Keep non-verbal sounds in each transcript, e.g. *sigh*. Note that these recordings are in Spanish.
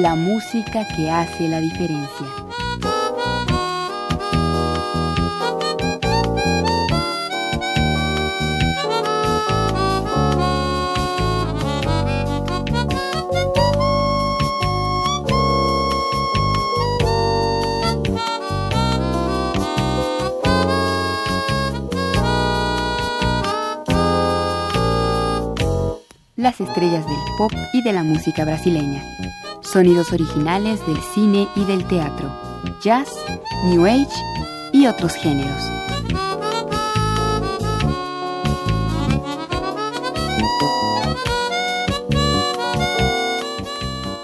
la música que hace la diferencia. las estrellas del pop y de la música brasileña, sonidos originales del cine y del teatro, jazz, new age y otros géneros.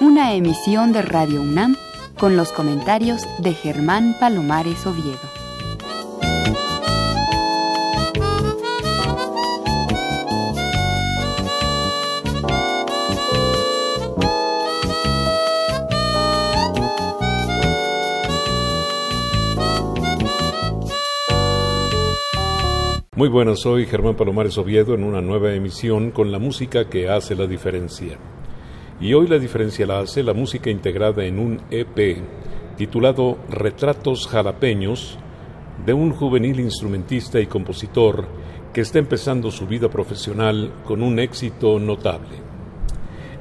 Una emisión de Radio UNAM con los comentarios de Germán Palomares Oviedo. Muy buenas, soy Germán Palomares Oviedo en una nueva emisión con la música que hace la diferencia. Y hoy la diferencia la hace la música integrada en un EP titulado Retratos Jalapeños de un juvenil instrumentista y compositor que está empezando su vida profesional con un éxito notable.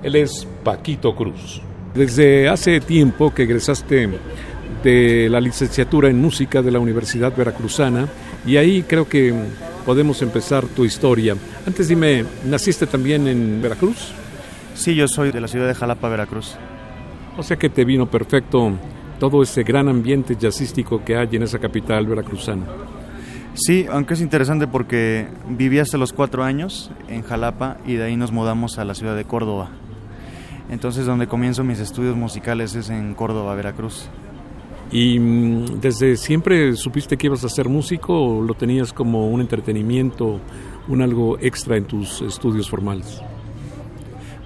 Él es Paquito Cruz. Desde hace tiempo que egresaste de la licenciatura en música de la Universidad Veracruzana y ahí creo que podemos empezar tu historia. Antes dime, ¿naciste también en Veracruz? Sí, yo soy de la ciudad de Jalapa, Veracruz. O sea que te vino perfecto todo ese gran ambiente jazzístico que hay en esa capital veracruzana. Sí, aunque es interesante porque viví hasta los cuatro años en Jalapa y de ahí nos mudamos a la ciudad de Córdoba. Entonces donde comienzo mis estudios musicales es en Córdoba, Veracruz. ¿Y mm, desde siempre supiste que ibas a ser músico o lo tenías como un entretenimiento, un algo extra en tus estudios formales?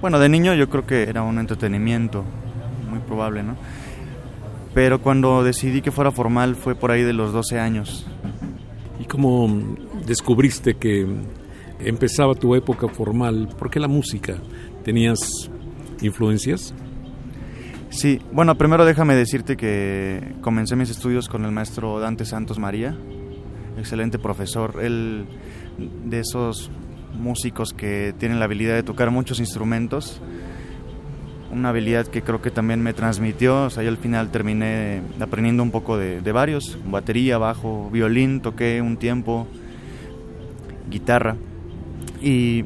Bueno, de niño yo creo que era un entretenimiento, muy probable, ¿no? Pero cuando decidí que fuera formal fue por ahí de los 12 años. ¿Y cómo descubriste que empezaba tu época formal? ¿Por qué la música? ¿Tenías influencias? Sí, bueno, primero déjame decirte que comencé mis estudios con el maestro Dante Santos María, excelente profesor, él de esos músicos que tienen la habilidad de tocar muchos instrumentos, una habilidad que creo que también me transmitió, o sea, yo al final terminé aprendiendo un poco de, de varios, batería, bajo, violín, toqué un tiempo, guitarra, y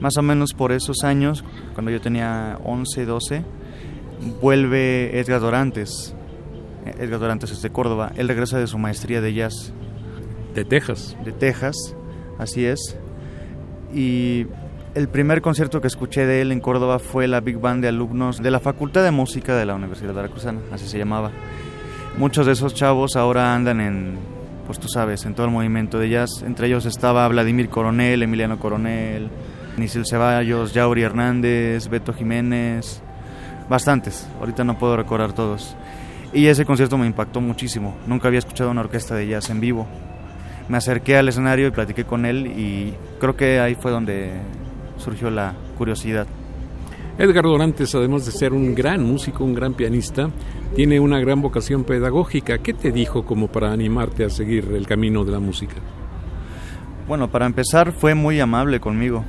más o menos por esos años, cuando yo tenía 11, 12, vuelve Edgar Dorantes. Edgar Dorantes es de Córdoba. Él regresa de su maestría de jazz. De Texas. De Texas, así es. Y el primer concierto que escuché de él en Córdoba fue la Big Band de alumnos de la Facultad de Música de la Universidad de Veracruzana, así se llamaba. Muchos de esos chavos ahora andan en, pues tú sabes, en todo el movimiento de jazz. Entre ellos estaba Vladimir Coronel, Emiliano Coronel, Nisil Ceballos, Yauri Hernández, Beto Jiménez, bastantes, ahorita no puedo recordar todos. Y ese concierto me impactó muchísimo, nunca había escuchado una orquesta de jazz en vivo. Me acerqué al escenario y platiqué con él y creo que ahí fue donde surgió la curiosidad. Edgar Dorantes, además de ser un gran músico, un gran pianista, tiene una gran vocación pedagógica. ¿Qué te dijo como para animarte a seguir el camino de la música? Bueno, para empezar fue muy amable conmigo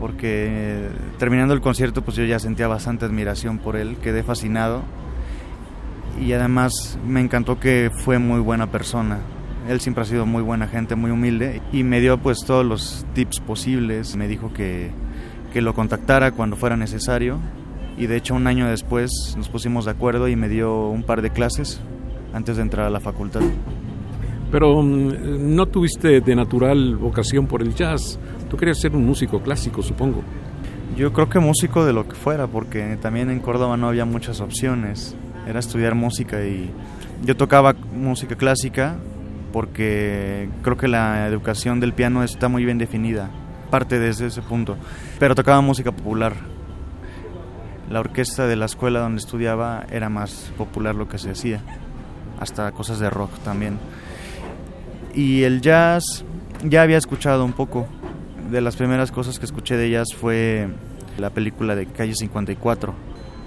porque terminando el concierto pues yo ya sentía bastante admiración por él, quedé fascinado y además me encantó que fue muy buena persona. Él siempre ha sido muy buena gente, muy humilde y me dio pues todos los tips posibles, me dijo que, que lo contactara cuando fuera necesario y de hecho un año después nos pusimos de acuerdo y me dio un par de clases antes de entrar a la facultad. Pero mm, no tuviste de natural vocación por el jazz. Tú querías ser un músico clásico, supongo. Yo creo que músico de lo que fuera, porque también en Córdoba no había muchas opciones. Era estudiar música y yo tocaba música clásica porque creo que la educación del piano está muy bien definida, parte desde ese punto. Pero tocaba música popular. La orquesta de la escuela donde estudiaba era más popular lo que se hacía, hasta cosas de rock también. Y el jazz ya había escuchado un poco. De las primeras cosas que escuché de jazz fue la película de Calle 54.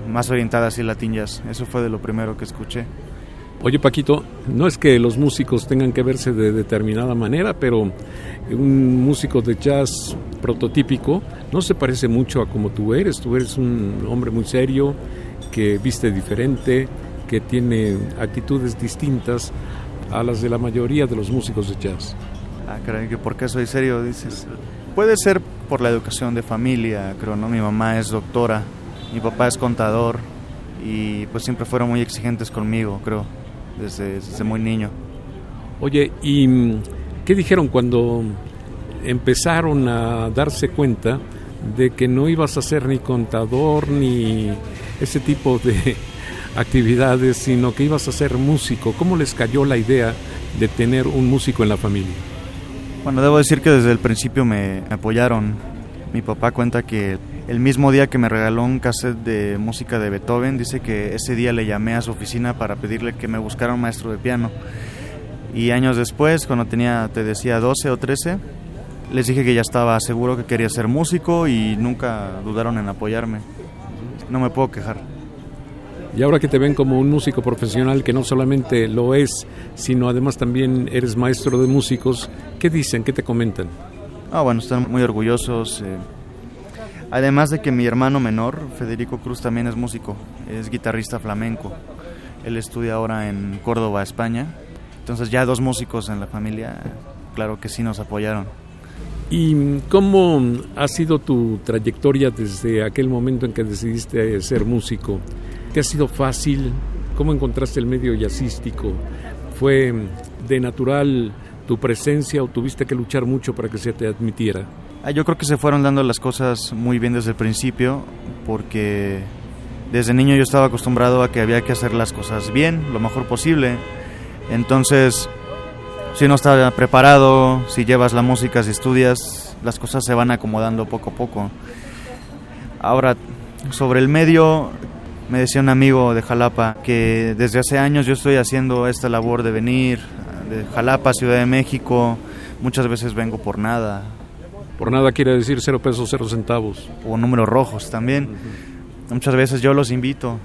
más orientada hacia Latin Jazz. Eso fue de lo primero que escuché. Oye Paquito, no es que los músicos tengan que verse de determinada manera, pero un músico de jazz prototípico no se parece mucho a como tú eres. Tú eres un hombre muy serio, que viste diferente, que tiene actitudes distintas a las de la mayoría de los músicos de jazz. Ah, caray, que por qué soy serio, dices. Puede ser por la educación de familia, creo, ¿no? Mi mamá es doctora, mi papá es contador y pues siempre fueron muy exigentes conmigo, creo desde, muy niño. Oye, ¿y mm, qué dijeron cuando empezaron a darse cuenta de que no ibas a ser ni contador ni ese tipo de *laughs* actividades, sino que ibas a ser músico? ¿Cómo les cayó la idea de tener un músico en la familia? Bueno, debo decir que desde el principio me apoyaron. Mi papá cuenta que el mismo día que me regaló un cassette de música de Beethoven, dice que ese día le llamé a su oficina para pedirle que me buscara un maestro de piano. Y años después, cuando tenía, te decía, 12 o 13, les dije que ya estaba seguro que quería ser músico y nunca dudaron en apoyarme. No me puedo quejar. Y ahora que te ven como un músico profesional que no solamente lo es, sino además también eres maestro de músicos, ¿qué dicen? ¿Qué te comentan? Ah, bueno, están muy orgullosos. Eh, Además de que mi hermano menor, Federico Cruz, también es músico, es guitarrista flamenco. Él estudia ahora en Córdoba, España. Entonces ya dos músicos en la familia, claro que sí nos apoyaron. ¿Y cómo ha sido tu trayectoria desde aquel momento en que decidiste ser músico? ¿Te ha sido fácil? ¿Cómo encontraste el medio jazzístico? ¿Fue de natural tu presencia o tuviste que luchar mucho para que se te admitiera? Ah, yo creo que se fueron dando las cosas muy bien desde el principio, porque desde niño yo estaba acostumbrado a que había que hacer las cosas bien, lo mejor posible. Entonces, si no estás preparado, si llevas la música, si estudias, las cosas se van acomodando poco a poco. Ahora, sobre el medio, me decía un amigo de Jalapa que desde hace años yo estoy haciendo esta labor de venir de Jalapa, Ciudad de México. Muchas veces vengo por nada, por nada quiere decir cero pesos, cero centavos. O números rojos también. Muchas veces yo los invito.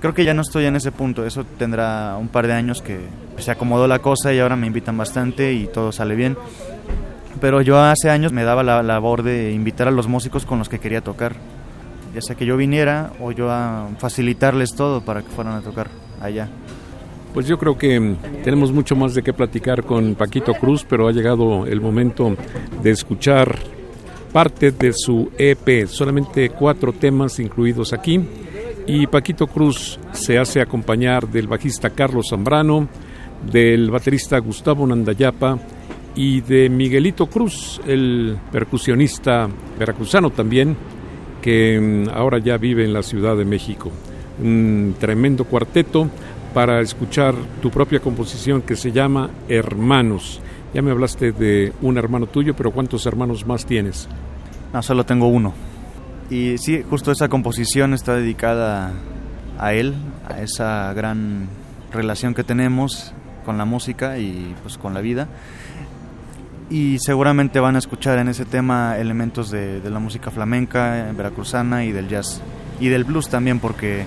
Creo que ya no estoy en ese punto. Eso tendrá un par de años que se acomodó la cosa y ahora me invitan bastante y todo sale bien. Pero yo hace años me daba la labor de invitar a los músicos con los que quería tocar. Ya sea que yo viniera o yo a facilitarles todo para que fueran a tocar allá. Pues yo creo que mm, tenemos mucho más de qué platicar con Paquito Cruz, pero ha llegado el momento de escuchar parte de su EP, solamente cuatro temas incluidos aquí. Y Paquito Cruz se hace acompañar del bajista Carlos Zambrano, del baterista Gustavo Nandayapa y de Miguelito Cruz, el percusionista veracruzano también, que mm, ahora ya vive en la Ciudad de México. Un tremendo cuarteto para escuchar tu propia composición que se llama Hermanos. Ya me hablaste de un hermano tuyo, pero ¿cuántos hermanos más tienes? No, solo tengo uno. Y sí, justo esa composición está dedicada a él, a esa gran relación que tenemos con la música y pues con la vida. Y seguramente van a escuchar en ese tema elementos de, de la música flamenca, veracruzana y del jazz. Y del blues también, porque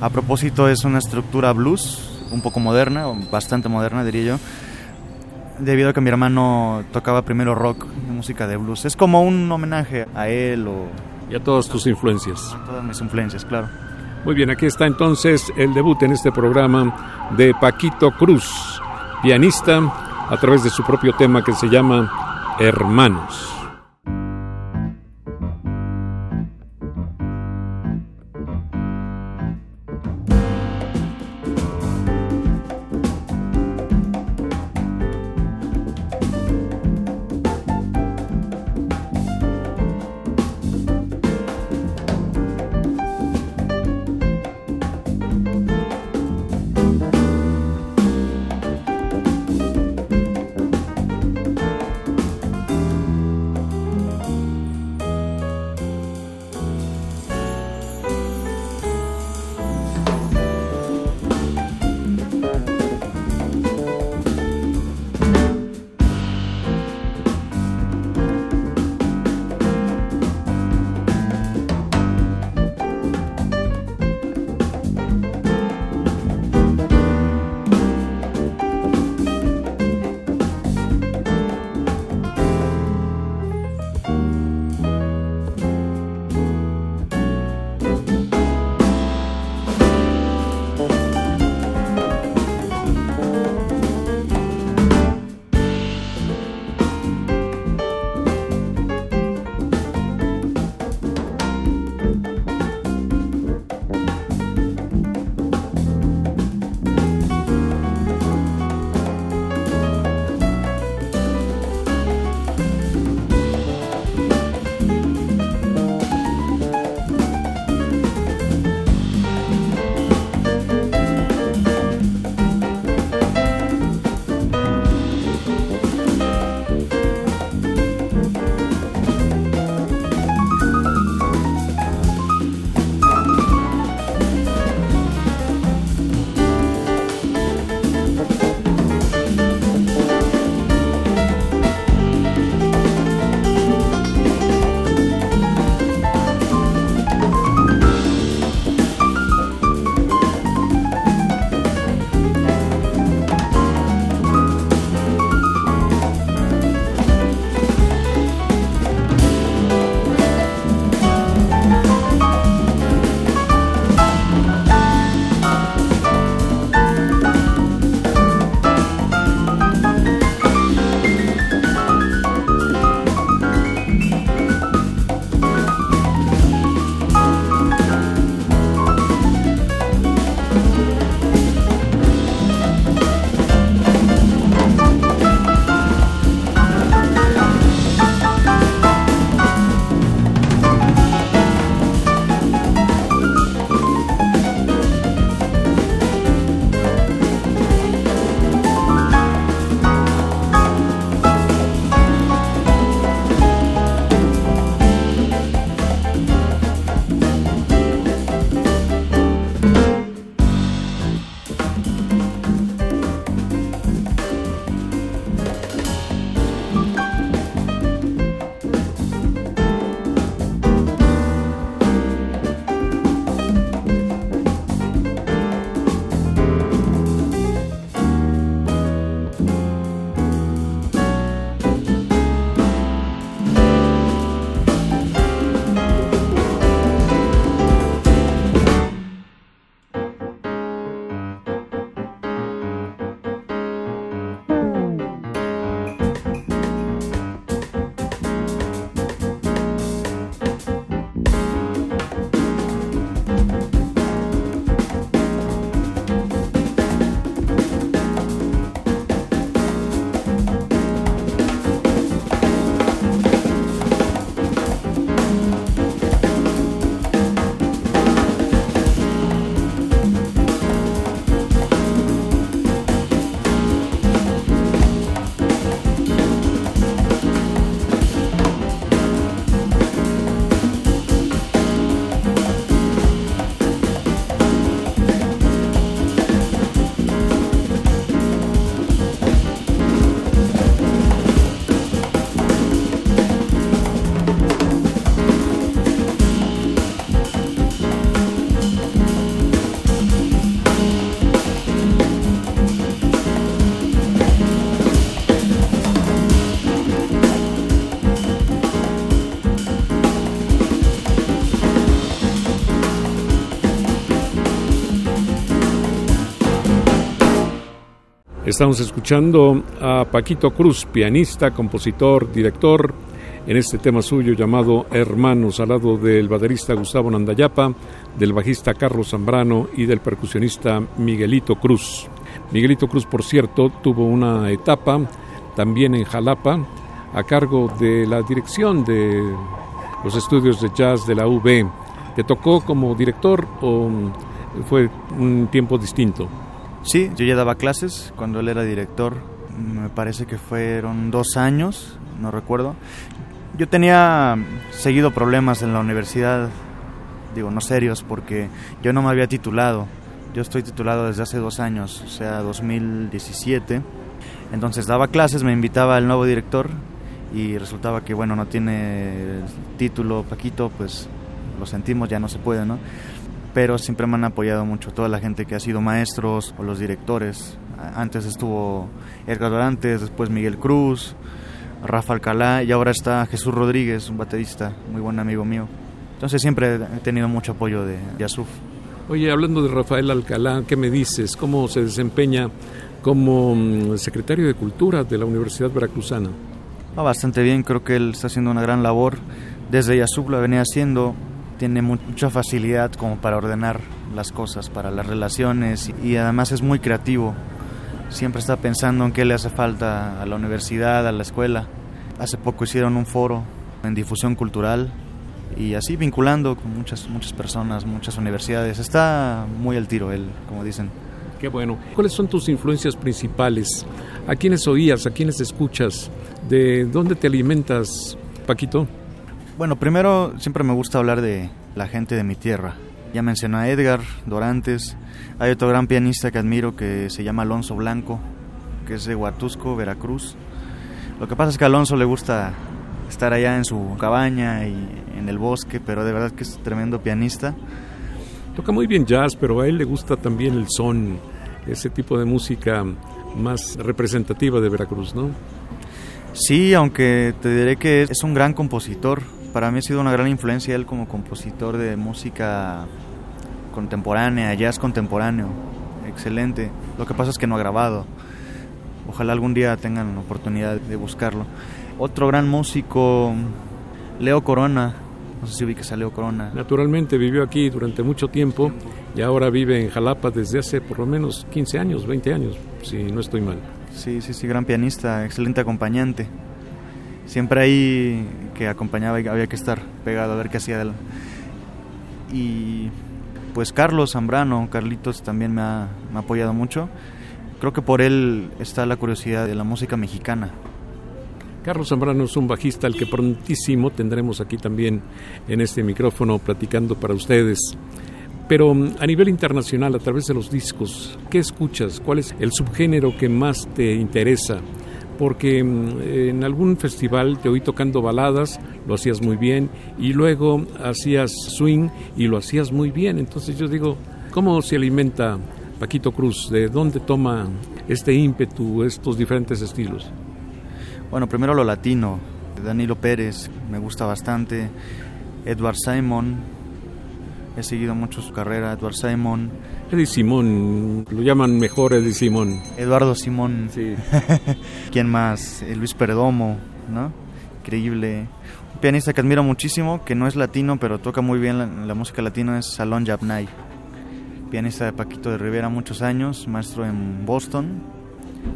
a propósito, es una estructura blues, un poco moderna, bastante moderna diría yo, debido a que mi hermano tocaba primero rock, música de blues. Es como un homenaje a él o... Y a todas tus influencias. A todas mis influencias, claro. Muy bien, aquí está entonces el debut en este programa de Paquito Cruz, pianista, a través de su propio tema que se llama Hermanos. Estamos escuchando a Paquito Cruz, pianista, compositor, director, en este tema suyo llamado Hermanos, al lado del baterista Gustavo Nandayapa, del bajista Carlos Zambrano y del percusionista Miguelito Cruz. Miguelito Cruz, por cierto, tuvo una etapa también en Jalapa a cargo de la dirección de los estudios de jazz de la UB. ¿Te tocó como director o fue un tiempo distinto? Sí, yo ya daba clases cuando él era director. Me parece que fueron dos años, no recuerdo. Yo tenía seguido problemas en la universidad, digo, no serios, porque yo no me había titulado. Yo estoy titulado desde hace dos años, o sea, 2017. Entonces daba clases, me invitaba el nuevo director y resultaba que, bueno, no tiene título Paquito, pues lo sentimos, ya no se puede, ¿no? Pero siempre me han apoyado mucho toda la gente que ha sido maestros o los directores. Antes estuvo Edgar Dorantes, después Miguel Cruz, Rafa Alcalá y ahora está Jesús Rodríguez, un baterista, muy buen amigo mío. Entonces siempre he tenido mucho apoyo de Yasuf. Oye, hablando de Rafael Alcalá, ¿qué me dices? ¿Cómo se desempeña como mm, secretario de Cultura de la Universidad Veracruzana? Va bastante bien, creo que él está haciendo una gran labor. Desde Yasuf lo venía haciendo, tiene mucha facilidad como para ordenar las cosas, para las relaciones y además es muy creativo. Siempre está pensando en qué le hace falta a la universidad, a la escuela. Hace poco hicieron un foro en difusión cultural y así vinculando con muchas muchas personas, muchas universidades. Está muy al tiro él, como dicen. Qué bueno. ¿Cuáles son tus influencias principales? ¿A quiénes oías? ¿A quiénes escuchas? ¿De dónde te alimentas, Paquito? Bueno, primero siempre me gusta hablar de la gente de mi tierra. Ya mencioné a Edgar Dorantes. Hay otro gran pianista que admiro que se llama Alonso Blanco, que es de Huatusco, Veracruz. Lo que pasa es que a Alonso le gusta estar allá en su cabaña y en el bosque, pero de verdad que es tremendo pianista. Toca muy bien jazz, pero a él le gusta también el son, ese tipo de música más representativa de Veracruz, ¿no? Sí, aunque te diré que es un gran compositor para mí ha sido una gran influencia él como compositor de música contemporánea, jazz contemporáneo. Excelente. Lo que pasa es que no ha grabado. Ojalá algún día tengan la oportunidad de buscarlo. Otro gran músico, Leo Corona. No sé si que a Leo Corona. Naturalmente vivió aquí durante mucho tiempo y ahora vive en Jalapa desde hace por lo menos 15 años, 20 años, si no estoy mal. Sí, sí, sí, gran pianista, excelente acompañante siempre ahí que acompañaba y había que estar pegado a ver qué hacía. Y pues Carlos Zambrano, Carlitos también me ha, me ha apoyado mucho. Creo que por él está la curiosidad de la música mexicana. Carlos Zambrano es un bajista al que prontísimo tendremos aquí también en este micrófono platicando para ustedes. Pero mm, a nivel internacional, a través de los discos, ¿qué escuchas? ¿Cuál es el subgénero que más te interesa? Porque mm, en algún festival te oí tocando baladas, lo hacías muy bien, y luego hacías swing y lo hacías muy bien. Entonces yo digo, ¿cómo se alimenta Paquito Cruz? ¿De dónde toma este ímpetu, estos diferentes estilos? Bueno, primero lo latino, Danilo Pérez, me gusta bastante, Edward Simon, he seguido mucho su carrera, Edward Simon, Eddie Simón, lo llaman mejor Eddie Simón. Eduardo Simón. Sí. *laughs* ¿Quién más? Eh, Luis Perdomo, ¿no? Increíble. Un pianista que admiro muchísimo, que no es latino, pero toca muy bien la, música latina, es Salón Yapnay. Pianista de Paquito de Rivera muchos años, maestro en Boston.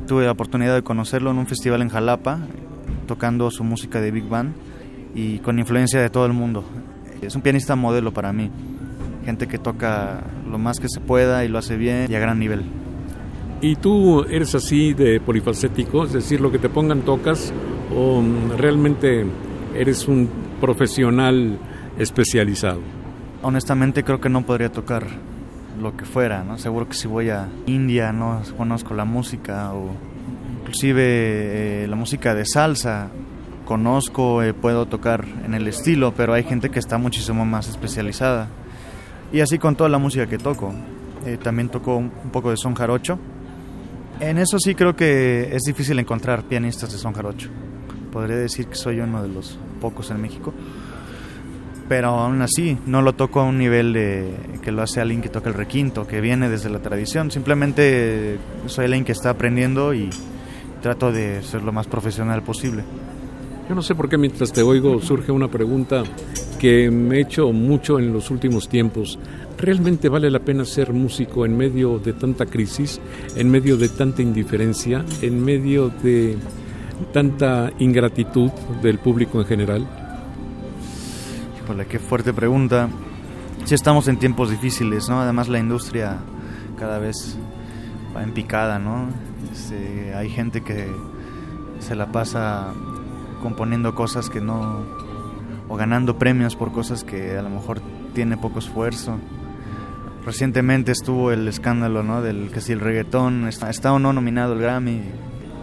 Tuve la oportunidad de conocerlo en un festival en Jalapa, tocando su música de Big Band y con influencia de todo el mundo. Es un pianista modelo para mí gente que toca lo más que se pueda y lo hace bien y a gran nivel. ¿Y tú eres así de polifacético? Es decir, lo que te pongan tocas o realmente eres un profesional especializado? Honestamente creo que no podría tocar lo que fuera, ¿no? Seguro que si voy a India no conozco la música o inclusive eh, la música de salsa conozco, eh, puedo tocar en el estilo, pero hay gente que está muchísimo más especializada. Y así con toda la música que toco. Eh, también toco un, poco de son jarocho. En eso sí creo que es difícil encontrar pianistas de son jarocho. Podría decir que soy uno de los pocos en México. pero aún así no lo toco a un nivel de que lo hace alguien que toca el requinto, que viene desde la tradición. Simplemente soy alguien que está aprendiendo y trato de ser lo más profesional posible. Yo no sé por qué mientras te oigo surge una pregunta que me he hecho mucho en los últimos tiempos. ¿Realmente vale la pena ser músico en medio de tanta crisis, en medio de tanta indiferencia, en medio de tanta ingratitud del público en general? Híjole, qué fuerte pregunta. Si estamos en tiempos difíciles, ¿no? Además la industria cada vez va en picada, ¿no? Este, hay gente que se la pasa componiendo cosas que no o ganando premios por cosas que a lo mejor tiene poco esfuerzo. Recientemente estuvo el escándalo, ¿no? Del que si el reggaetón está, está o no nominado el Grammy.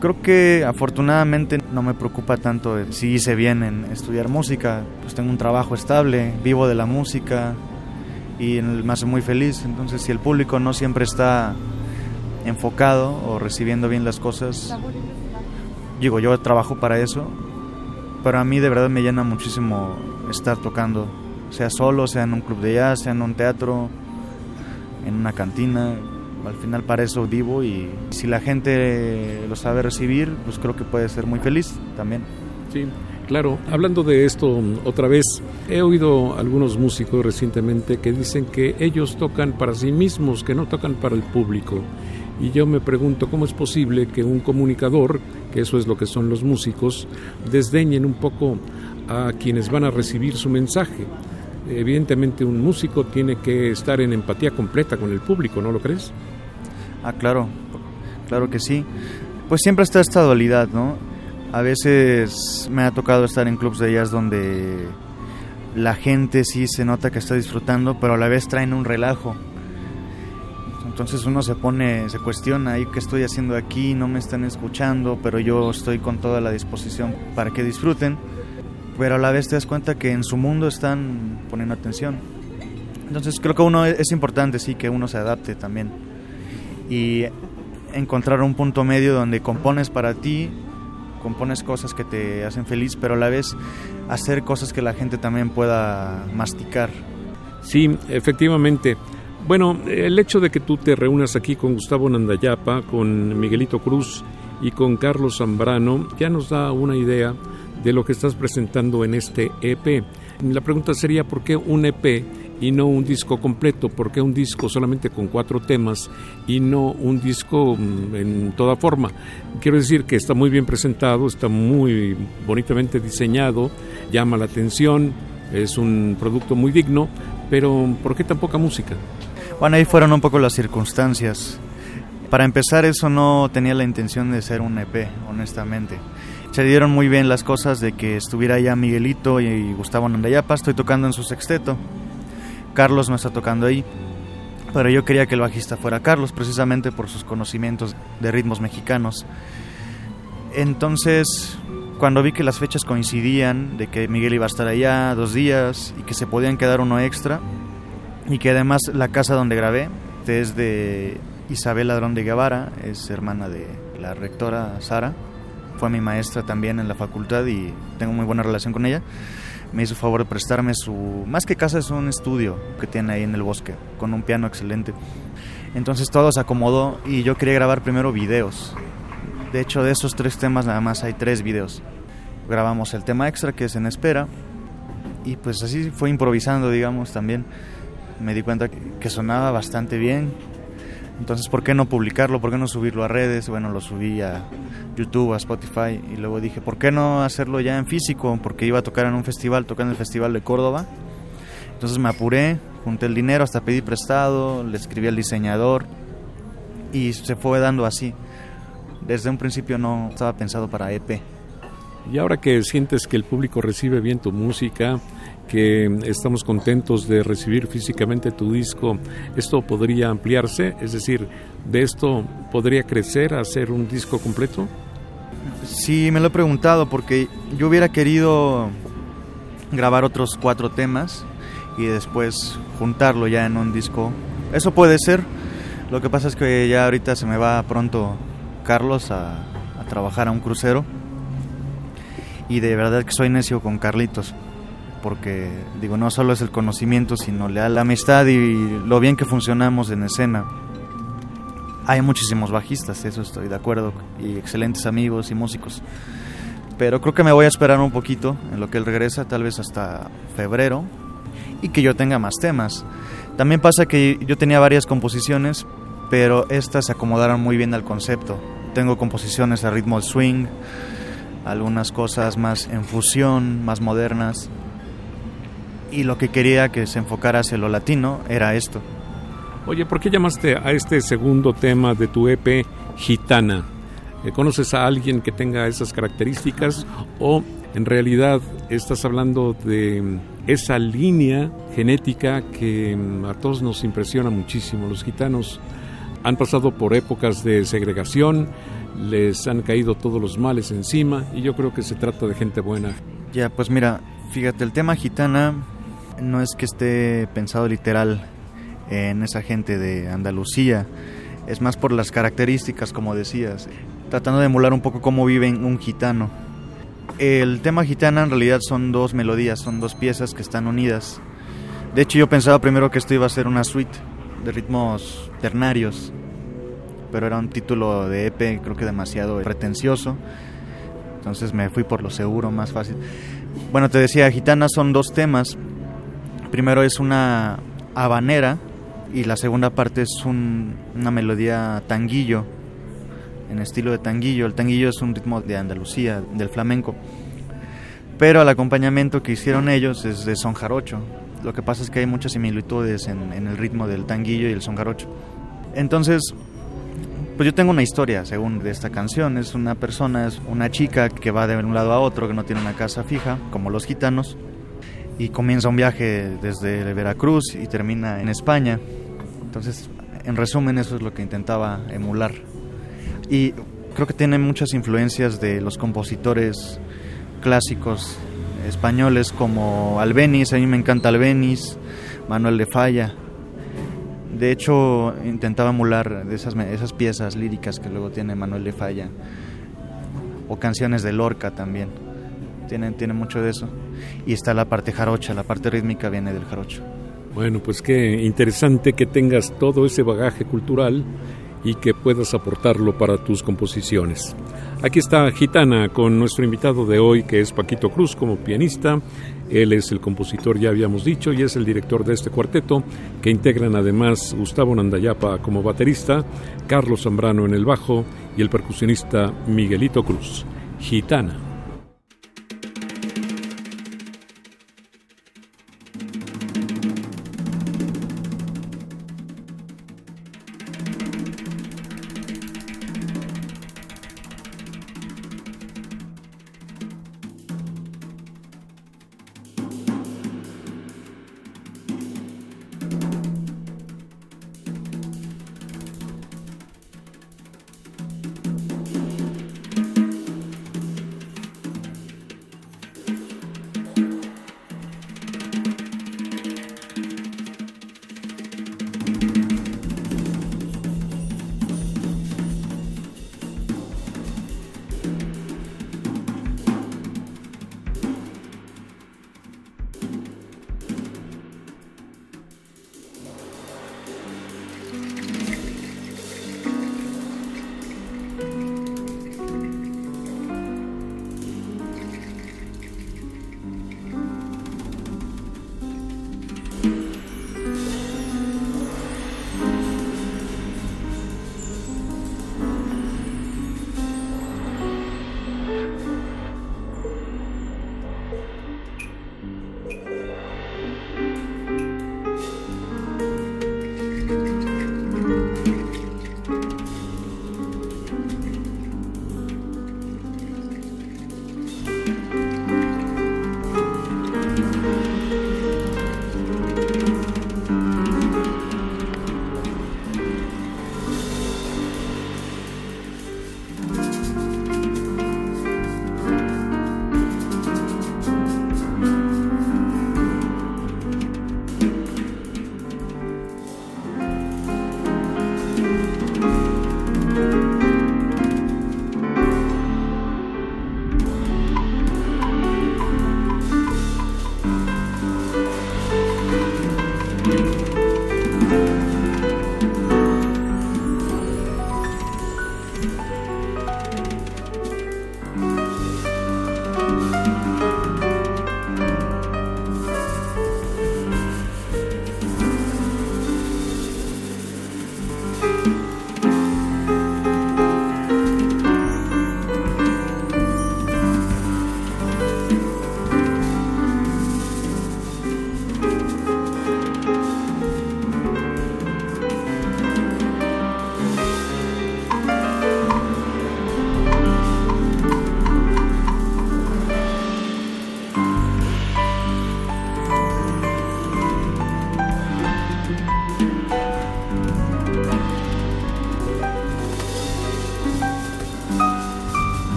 Creo que afortunadamente no me preocupa tanto si hice bien en estudiar música. Pues tengo un trabajo estable, vivo de la música y me hace muy feliz. Entonces, si el público no siempre está enfocado o recibiendo bien las cosas, digo, yo trabajo para eso, pero a mí de verdad me llena muchísimo estar tocando, sea solo, sea en un club de jazz, sea en un teatro, en una cantina. Al final para eso vivo y si la gente lo sabe recibir, pues creo que puede ser muy feliz también. Sí, claro. Hablando de esto otra vez, he oído algunos músicos recientemente que dicen que ellos tocan para sí mismos, que no tocan para el público. Y yo me pregunto cómo es posible que un comunicador, que eso es lo que son los músicos, desdeñen un poco a quienes van a recibir su mensaje. Evidentemente un músico tiene que estar en empatía completa con el público, ¿no lo crees? Ah, claro, claro que sí. Pues siempre está esta dualidad, ¿no? A veces me ha tocado estar en clubs de jazz donde la gente sí se nota que está disfrutando, pero a la vez traen un relajo entonces uno se pone, se cuestiona, ¿qué estoy haciendo aquí? No me están escuchando, pero yo estoy con toda la disposición para que disfruten. Pero a la vez te das cuenta que en su mundo están poniendo atención. Entonces creo que uno es importante, sí, que uno se adapte también. Y encontrar un punto medio donde compones para ti, compones cosas que te hacen feliz, pero a la vez hacer cosas que la gente también pueda masticar. Sí, efectivamente. Bueno, el hecho de que tú te reúnas aquí con Gustavo Nandayapa, con Miguelito Cruz y con Carlos Zambrano ya nos da una idea de lo que estás presentando en este EP. La pregunta sería ¿por qué un EP y no un disco completo? ¿Por qué un disco solamente con cuatro temas y no un disco mm, en toda forma? Quiero decir que está muy bien presentado, está muy bonitamente diseñado, llama la atención, es un producto muy digno, pero ¿por qué tan poca música? Bueno, ahí fueron un poco las circunstancias. Para empezar, eso no tenía la intención de ser un EP, honestamente. Se dieron muy bien las cosas de que estuviera ya Miguelito y Gustavo Nandayapa. Estoy tocando en su sexteto. Carlos no está tocando ahí. Pero yo quería que el bajista fuera Carlos, precisamente por sus conocimientos de ritmos mexicanos. Entonces, cuando vi que las fechas coincidían, de que Miguel iba a estar allá dos días y que se podían quedar uno extra, y que además la casa donde grabé es de Isabel Ladrón de Guevara, es hermana de la rectora Sara, fue mi maestra también en la facultad y tengo muy buena relación con ella. Me hizo favor de prestarme su, más que casa es un estudio que tiene ahí en el bosque, con un piano excelente. Entonces todo se acomodó y yo quería grabar primero videos. De hecho, de esos tres temas nada más hay tres videos. Grabamos el tema extra que es en espera y pues así fue improvisando, digamos, también me di cuenta que sonaba bastante bien. Entonces, ¿por qué no publicarlo? ¿Por qué no subirlo a redes? Bueno, lo subí a YouTube, a Spotify y luego dije, ¿por qué no hacerlo ya en físico? Porque iba a tocar en un festival, tocar en el Festival de Córdoba. Entonces me apuré, junté el dinero, hasta pedí prestado, le escribí al diseñador y se fue dando así. Desde un principio no estaba pensado para EP. Y ahora que sientes que el público recibe bien tu música, que estamos contentos de recibir físicamente tu disco, ¿esto podría ampliarse? Es decir, ¿de esto podría crecer a ser un disco completo? Sí, me lo he preguntado porque yo hubiera querido grabar otros cuatro temas y después juntarlo ya en un disco. Eso puede ser. Lo que pasa es que ya ahorita se me va pronto Carlos a, a trabajar a un crucero y de verdad que soy necio con Carlitos porque digo, no solo es el conocimiento, sino la, la amistad y lo bien que funcionamos en escena. Hay muchísimos bajistas, eso estoy de acuerdo, y excelentes amigos y músicos. Pero creo que me voy a esperar un poquito en lo que él regresa, tal vez hasta febrero, y que yo tenga más temas. También pasa que yo tenía varias composiciones, pero estas se acomodaron muy bien al concepto. Tengo composiciones a ritmo swing, algunas cosas más en fusión, más modernas. Y lo que quería que se enfocara hacia lo latino era esto. Oye, ¿por qué llamaste a este segundo tema de tu EP Gitana? Eh, ¿Conoces a alguien que tenga esas características o en realidad estás hablando de esa línea genética que mm, a todos nos impresiona muchísimo? Los gitanos han pasado por épocas de segregación, les han caído todos los males encima y yo creo que se trata de gente buena. Ya, pues mira, fíjate, el tema gitana no es que esté pensado literal en esa gente de Andalucía, es más por las características, como decías, tratando de emular un poco cómo vive un gitano. El tema gitana en realidad son dos melodías, son dos piezas que están unidas. De hecho yo pensaba primero que esto iba a ser una suite de ritmos ternarios, pero era un título de EP creo que demasiado pretencioso. Entonces me fui por lo seguro, más fácil. Bueno, te decía, Gitana son dos temas. Primero es una habanera y la segunda parte es una melodía tanguillo, en estilo de tanguillo. El tanguillo es un ritmo de Andalucía, del flamenco. Pero el acompañamiento que hicieron ellos es de son jarocho. Lo que pasa es que hay muchas similitudes en, el ritmo del tanguillo y el son jarocho. Entonces, pues yo tengo una historia, según de esta canción. Es una persona, es una chica que va de un lado a otro, que no tiene una casa fija, como los gitanos, y comienza un viaje desde Veracruz y termina en España. Entonces, en resumen, eso es lo que intentaba emular. Y creo que tiene muchas influencias de los compositores clásicos españoles como Albeniz, a mí me encanta Albeniz, Manuel de Falla de hecho, intentaba emular esas, esas piezas líricas que luego tiene Manuel de Falla, o canciones de Lorca también. Tiene, mucho de eso. Y está la parte jarocha, la parte rítmica viene del jarocho. Bueno, pues qué interesante que tengas todo ese bagaje cultural y que puedas aportarlo para tus composiciones. Aquí está Gitana con nuestro invitado de hoy, que es Paquito Cruz como pianista, él es el compositor, ya habíamos dicho, y es el director de este cuarteto, que integran además Gustavo Nandayapa como baterista, Carlos Zambrano en el bajo y el percusionista Miguelito Cruz. Gitana.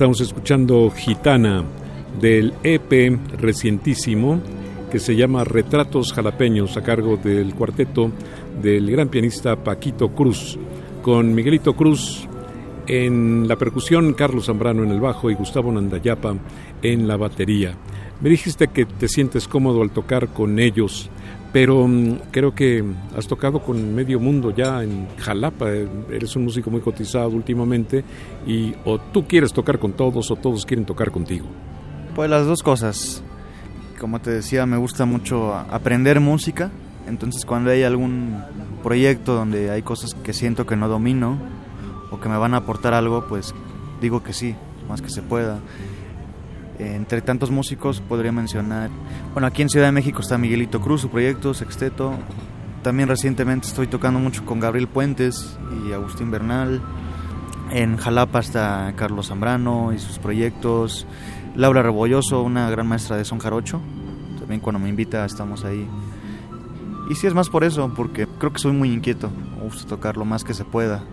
Estamos escuchando Gitana del EP recientísimo que se llama Retratos Jalapeños a cargo del cuarteto del gran pianista Paquito Cruz, con Miguelito Cruz en la percusión, Carlos Zambrano en el bajo y Gustavo Nandayapa en la batería. Me dijiste que te sientes cómodo al tocar con ellos pero mm, creo que has tocado con medio mundo ya en Jalapa, eres un músico muy cotizado últimamente y o tú quieres tocar con todos o todos quieren tocar contigo. Pues las dos cosas. Como te decía, me gusta mucho aprender música, Entonces cuando hay algún proyecto donde hay cosas que siento que no domino o que me van a aportar algo, pues digo que sí, más que se pueda. Entre tantos músicos podría mencionar, bueno, aquí en Ciudad de México está Miguelito Cruz, su proyecto, Sexteto. También recientemente estoy tocando mucho con Gabriel Puentes y Agustín Bernal. En Jalapa está Carlos Zambrano y sus proyectos. Laura Rebolloso, una gran maestra de son jarocho. También cuando me invita estamos ahí. Y sí es más por eso, porque creo que soy muy inquieto. Me gusta tocar lo más que se pueda.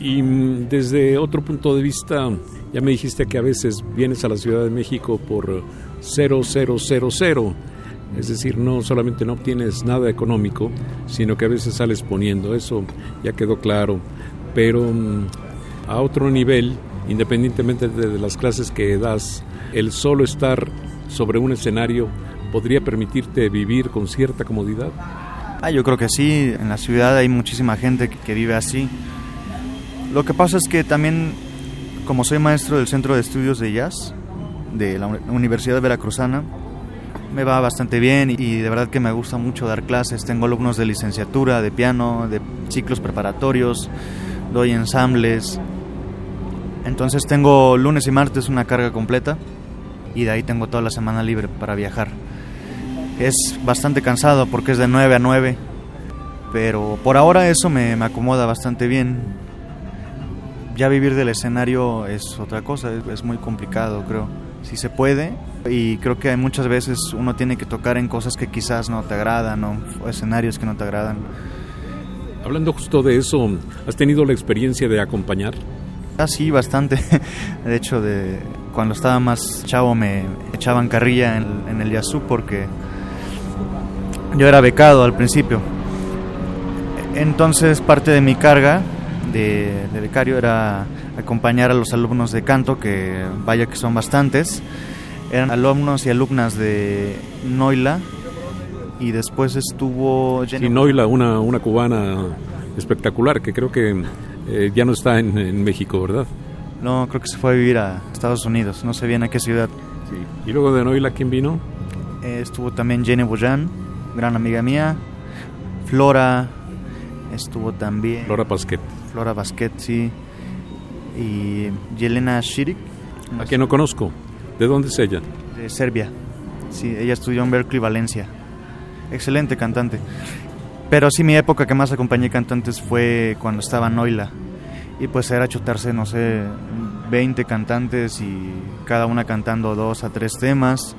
Y mm, desde otro punto de vista, ya me dijiste que a veces vienes a la Ciudad de México por 0000, es decir, no solamente no obtienes nada económico, sino que a veces sales poniendo, eso ya quedó claro, pero mm, a otro nivel, independientemente de las clases que das, el solo estar sobre un escenario podría permitirte vivir con cierta comodidad. Ah, yo creo que sí, en la ciudad hay muchísima gente que vive así. Lo que pasa es que también, como soy maestro del Centro de Estudios de Jazz de la Universidad Veracruzana, me va bastante bien y de verdad que me gusta mucho dar clases. Tengo alumnos de licenciatura, de piano, de ciclos preparatorios, doy ensambles. Entonces tengo lunes y martes una carga completa y de ahí tengo toda la semana libre para viajar. Es bastante cansado porque es de 9 a 9, pero por ahora eso me, me acomoda bastante bien ya vivir del escenario es otra cosa, es, muy complicado, creo. Si se puede, y creo que muchas veces uno tiene que tocar en cosas que quizás no te agradan o escenarios que no te agradan. Hablando justo de eso, ¿has tenido la experiencia de acompañar? Ah, sí, bastante. *laughs* De hecho, de cuando estaba más chavo me echaban carrilla en, en el Yazoo porque yo era becado al principio. Entonces parte de mi carga de, becario era acompañar a los alumnos de canto, que vaya que son bastantes. Eran alumnos y alumnas de Noila y después estuvo... Jenny Noila, una, una cubana espectacular que creo que eh, ya no está en, México, ¿verdad? No, creo que se fue a vivir a Estados Unidos, no sé bien a qué ciudad. ¿Y luego de Noila quién vino? Eh, estuvo también Jenny Boyan, gran amiga mía. Flora, estuvo también... Flora Pasquet. Flora Basquet, sí. Y Yelena Shirik. A quien no conozco. ¿De dónde es ella? De Serbia. Sí, ella estudió en Berkeley, Valencia. Excelente cantante. Pero sí, mi época que más acompañé cantantes fue cuando estaba Noila. Y pues era chutarse, no sé, 20 cantantes y cada una cantando dos a tres temas.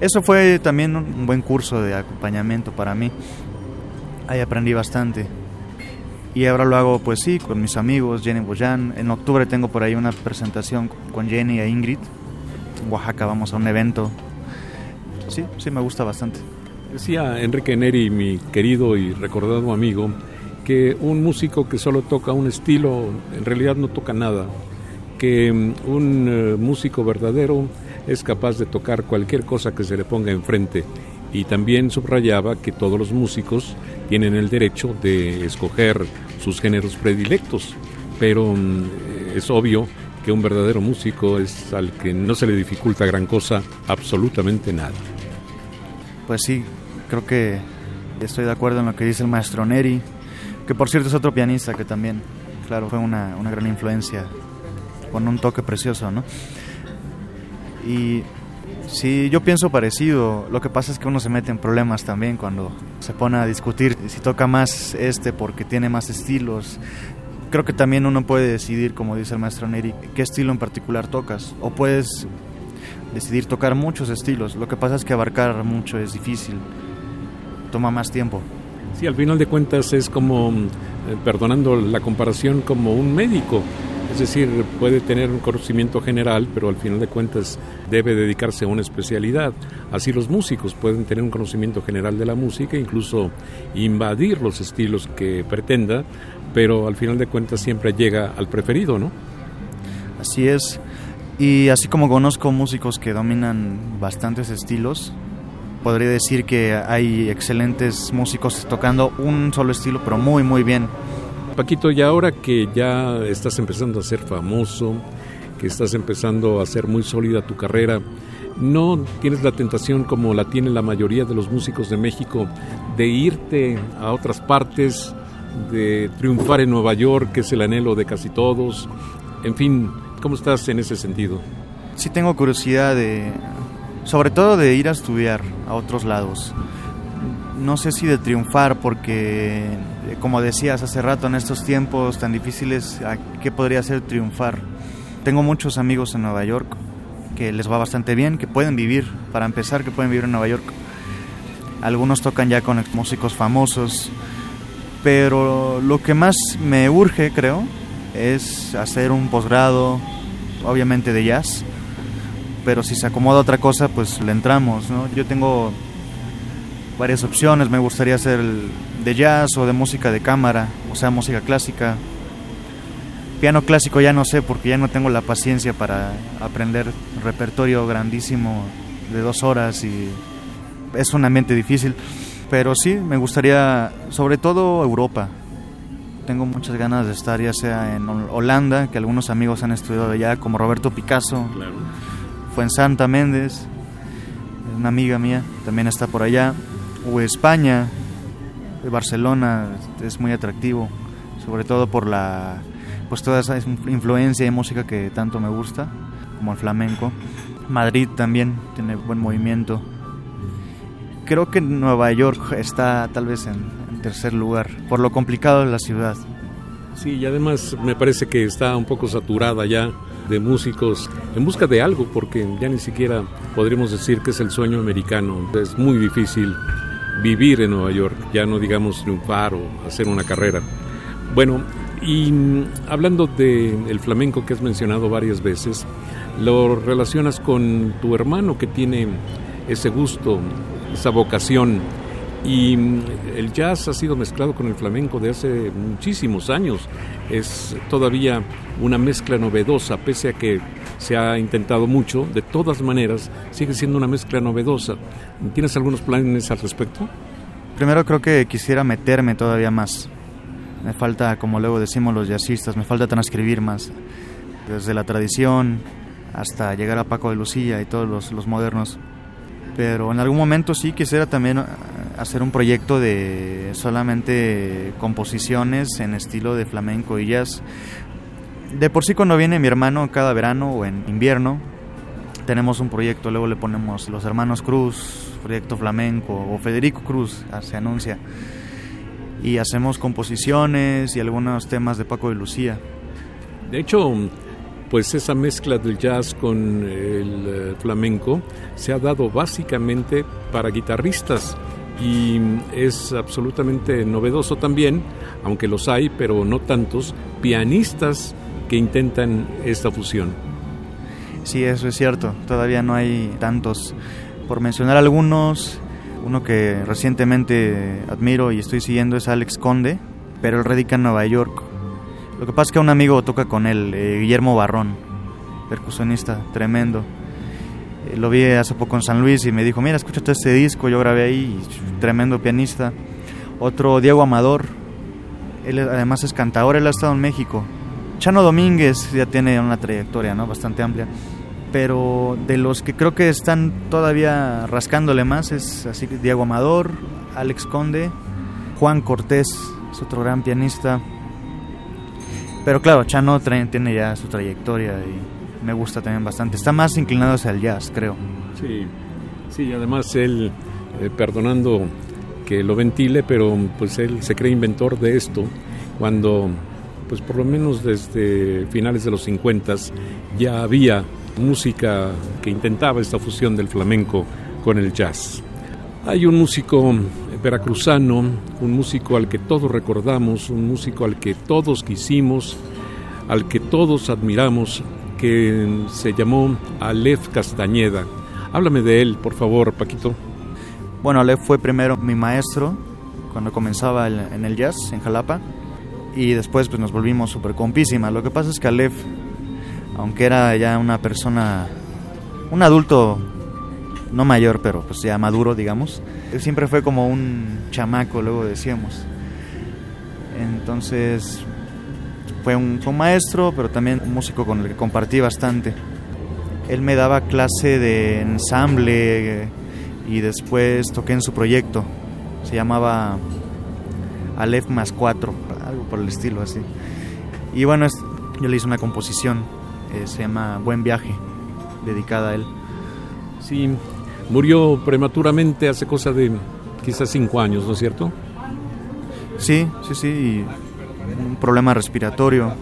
Eso fue también un buen curso de acompañamiento para mí. Ahí aprendí bastante. Y ahora lo hago, pues sí, con mis amigos, Jenny Boyan. En octubre tengo por ahí una presentación con Jenny e Ingrid. En Oaxaca vamos a un evento. Sí, sí, me gusta bastante. Decía Enrique Neri, mi querido y recordado amigo, que un músico que solo toca un estilo en realidad no toca nada. Que mm, un eh, músico verdadero es capaz de tocar cualquier cosa que se le ponga enfrente y también subrayaba que todos los músicos tienen el derecho de escoger sus géneros predilectos, pero mm, es obvio que un verdadero músico es al que no se le dificulta gran cosa, absolutamente nada. Pues sí, creo que estoy de acuerdo en lo que dice el maestro Neri, que por cierto es otro pianista que también, claro, fue una, una gran influencia, con un toque precioso, ¿no? Y Sí, yo pienso parecido. Lo que pasa es que uno se mete en problemas también cuando se pone a discutir si toca más este porque tiene más estilos. Creo que también uno puede decidir, como dice el maestro Neri, qué estilo en particular tocas. O puedes decidir tocar muchos estilos. Lo que pasa es que abarcar mucho es difícil. Toma más tiempo. Sí, al final de cuentas es como, eh, perdonando la comparación, como un médico es decir, puede tener un conocimiento general, pero al final de cuentas debe dedicarse a una especialidad. Así los músicos pueden tener un conocimiento general de la música, incluso invadir los estilos que pretenda, pero al final de cuentas siempre llega al preferido, ¿no? Así es. Y así como conozco músicos que dominan bastantes estilos, podría decir que hay excelentes músicos tocando un solo estilo, pero muy, muy bien. Paquito, y ahora que ya estás empezando a ser famoso, que estás empezando a ser muy sólida tu carrera, ¿no tienes la tentación como la tiene la mayoría de los músicos de México de irte a otras partes, de triunfar en Nueva York, que es el anhelo de casi todos? En fin, ¿cómo estás en ese sentido? Sí tengo curiosidad de, sobre todo de ir a estudiar a otros lados. No sé si de triunfar, porque como decías hace rato, en estos tiempos tan difíciles, ¿qué podría ser triunfar? Tengo muchos amigos en Nueva York que les va bastante bien, que pueden vivir, para empezar, que pueden vivir en Nueva York. Algunos tocan ya con músicos famosos, pero lo que más me urge, creo, es hacer un posgrado, obviamente de jazz, pero si se acomoda otra cosa, pues le entramos, ¿no? Yo tengo varias opciones, me gustaría hacer de jazz o de música de cámara, o sea, música clásica. Piano clásico ya no sé porque ya no tengo la paciencia para aprender repertorio grandísimo de dos horas y es un ambiente difícil. Pero sí, me gustaría, sobre todo Europa. Tengo muchas ganas de estar ya sea en Holanda, que algunos amigos han estudiado allá, como Roberto Picasso. Fue en Santa Méndez, una amiga mía también está por allá. O España, Barcelona, es muy atractivo, sobre todo por la pues toda esa influencia de música que tanto me gusta, como el flamenco. Madrid también tiene buen movimiento. Creo que Nueva York está tal vez en, en tercer lugar, por lo complicado de la ciudad. Sí, y además me parece que está un poco saturada ya de músicos en busca de algo, porque ya ni siquiera podríamos decir que es el sueño americano. Es muy difícil vivir en Nueva York, ya no digamos triunfar o hacer una carrera. Bueno, y hablando del flamenco que has mencionado varias veces, lo relacionas con tu hermano que tiene ese gusto, esa vocación y mm, el jazz ha sido mezclado con el flamenco de hace muchísimos años. Es todavía una mezcla novedosa, pese a que se ha intentado mucho, de todas maneras sigue siendo una mezcla novedosa. ¿Tienes algunos planes al respecto? Primero creo que quisiera meterme todavía más. Me falta, como luego decimos los jazzistas, me falta transcribir más. Desde la tradición hasta llegar a Paco de Lucía y todos los, los modernos. Pero en algún momento sí quisiera también hacer un proyecto de solamente composiciones en estilo de flamenco y jazz. De por sí cuando viene mi hermano cada verano o en invierno, tenemos un proyecto, luego le ponemos los hermanos Cruz, proyecto flamenco, o Federico Cruz, ah, se anuncia. Y hacemos composiciones y algunos temas de Paco de Lucía. De hecho, pues esa mezcla del jazz con el eh, flamenco se ha dado básicamente para guitarristas y es absolutamente novedoso también, aunque los hay, pero no tantos, pianistas que intentan esta fusión. Sí, eso es cierto, todavía no hay tantos. Por mencionar algunos, uno que recientemente admiro y estoy siguiendo es Alex Conde, pero él radica en Nueva York. Lo que pasa es que un amigo toca con él, eh, Guillermo Barrón, percusionista tremendo eh, lo vi hace poco en San Luis y me dijo, mira, escúchate este disco, yo grabé ahí, tremendo pianista. Otro, Diego Amador, él además es cantador, él ha estado en México. Chano Domínguez ya tiene una trayectoria ¿no? bastante amplia, pero de los que creo que están todavía rascándole más es así Diego Amador, Alex Conde, Juan Cortés, es otro gran pianista. Pero claro, Chano tiene ya su trayectoria y me gusta también bastante. Está más inclinado hacia el jazz, creo. Sí, sí, además él, eh, perdonando que lo ventile, pero pues él se cree inventor de esto cuando, pues por lo menos desde finales de los 50 ya había música que intentaba esta fusión del flamenco con el jazz. Hay un músico veracruzano, un músico al que todos recordamos, un músico al que todos quisimos, al que todos admiramos, que se llamó Aleph Castañeda. Háblame de él, por favor, Paquito. Bueno, Aleph fue primero mi maestro cuando comenzaba en el jazz en Jalapa y después pues nos volvimos súper compísimas. Lo que pasa es que Aleph, aunque era ya una persona, un adulto no mayor, pero pues ya maduro, digamos, siempre fue como un chamaco, luego decíamos. Entonces, fue un, maestro, pero también un músico con el que compartí bastante. él me daba clase de ensamble y después toqué en su proyecto. Se llamaba Aleph más 4, algo por el estilo así. Y bueno, yo le hice una composición, eh, se llama Buen Viaje, dedicada a él. Sí, murió prematuramente hace cosa de quizás cinco años, ¿no es cierto? Sí, sí, sí, un problema respiratorio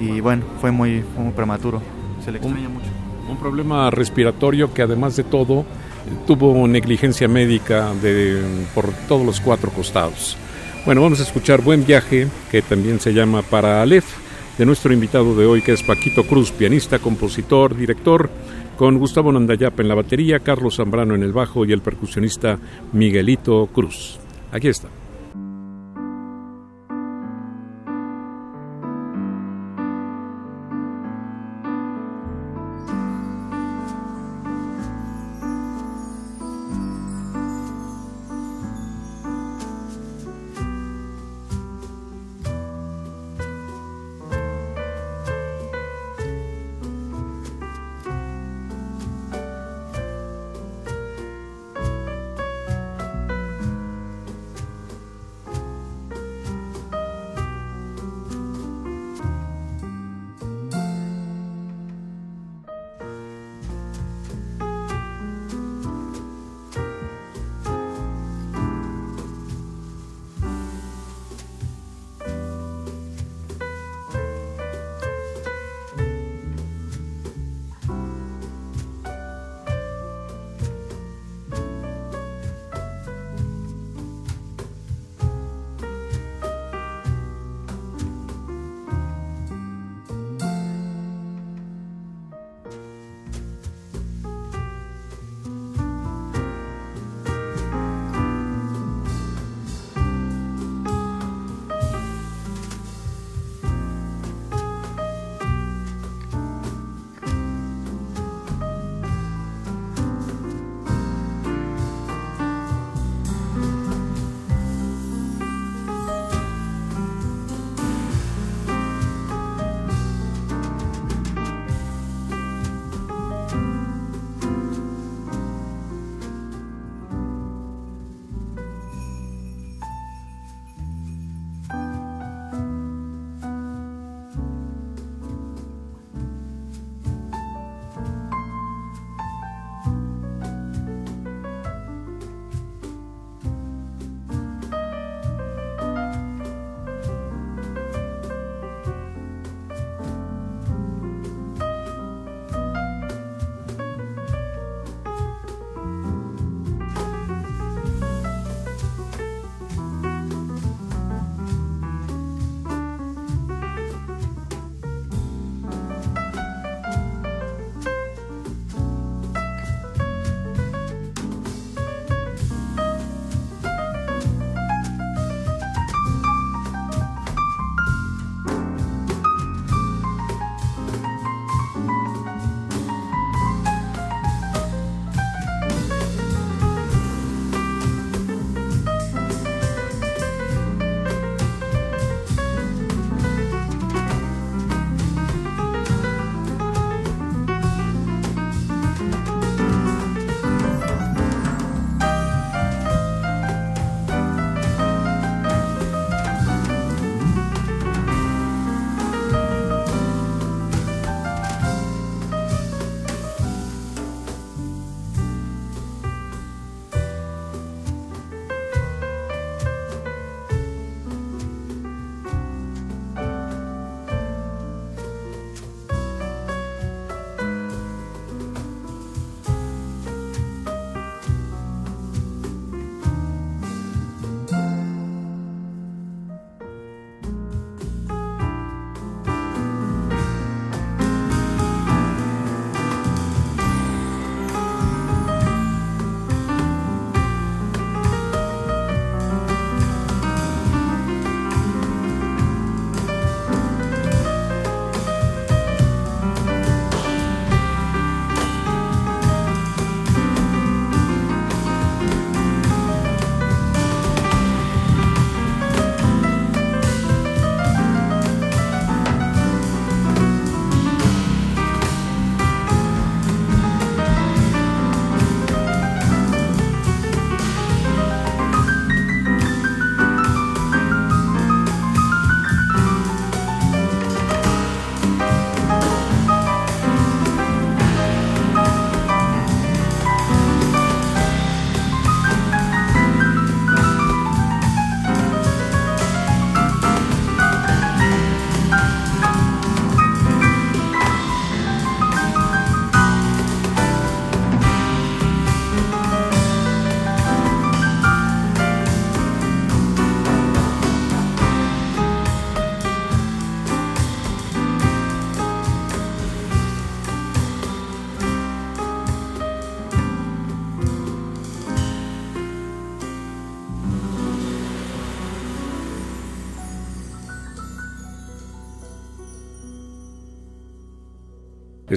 y bueno, fue muy, muy prematuro, se le extraña mucho. Un problema respiratorio que además de todo tuvo negligencia médica de, por todos los cuatro costados. Bueno, vamos a escuchar Buen Viaje, que también se llama Para Aleph, de nuestro invitado de hoy, que es Paquito Cruz, pianista, compositor, director, con Gustavo Nandayapa en la batería, Carlos Zambrano en el bajo y el percusionista Miguelito Cruz. Aquí está.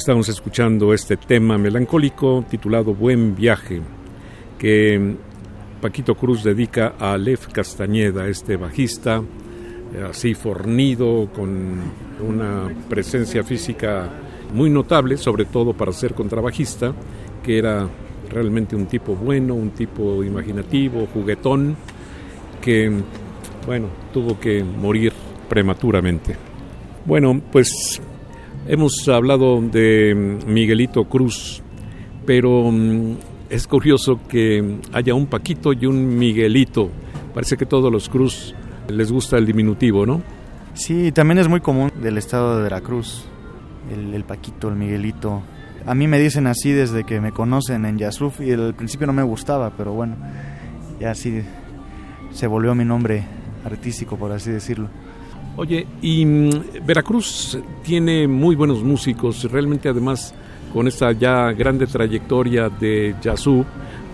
Estamos escuchando este tema melancólico titulado Buen viaje, que Paquito Cruz dedica a Lev Castañeda, este bajista eh, así fornido, con una presencia física muy notable, sobre todo para ser contrabajista, que era realmente un tipo bueno, un tipo imaginativo, juguetón, que, bueno, tuvo que morir prematuramente. Bueno, pues hemos hablado de Miguelito Cruz, pero mm, es curioso que haya un Paquito y un Miguelito. Parece que todos los Cruz les gusta el diminutivo, ¿no? Sí, también es muy común del estado de Veracruz, el, Paquito, el Miguelito. A mí me dicen así desde que me conocen en Yasuf y al principio no me gustaba, pero bueno, ya así se volvió mi nombre artístico, por así decirlo. Oye, y mm, Veracruz tiene muy buenos músicos, realmente además con esta ya grande trayectoria de Yazú,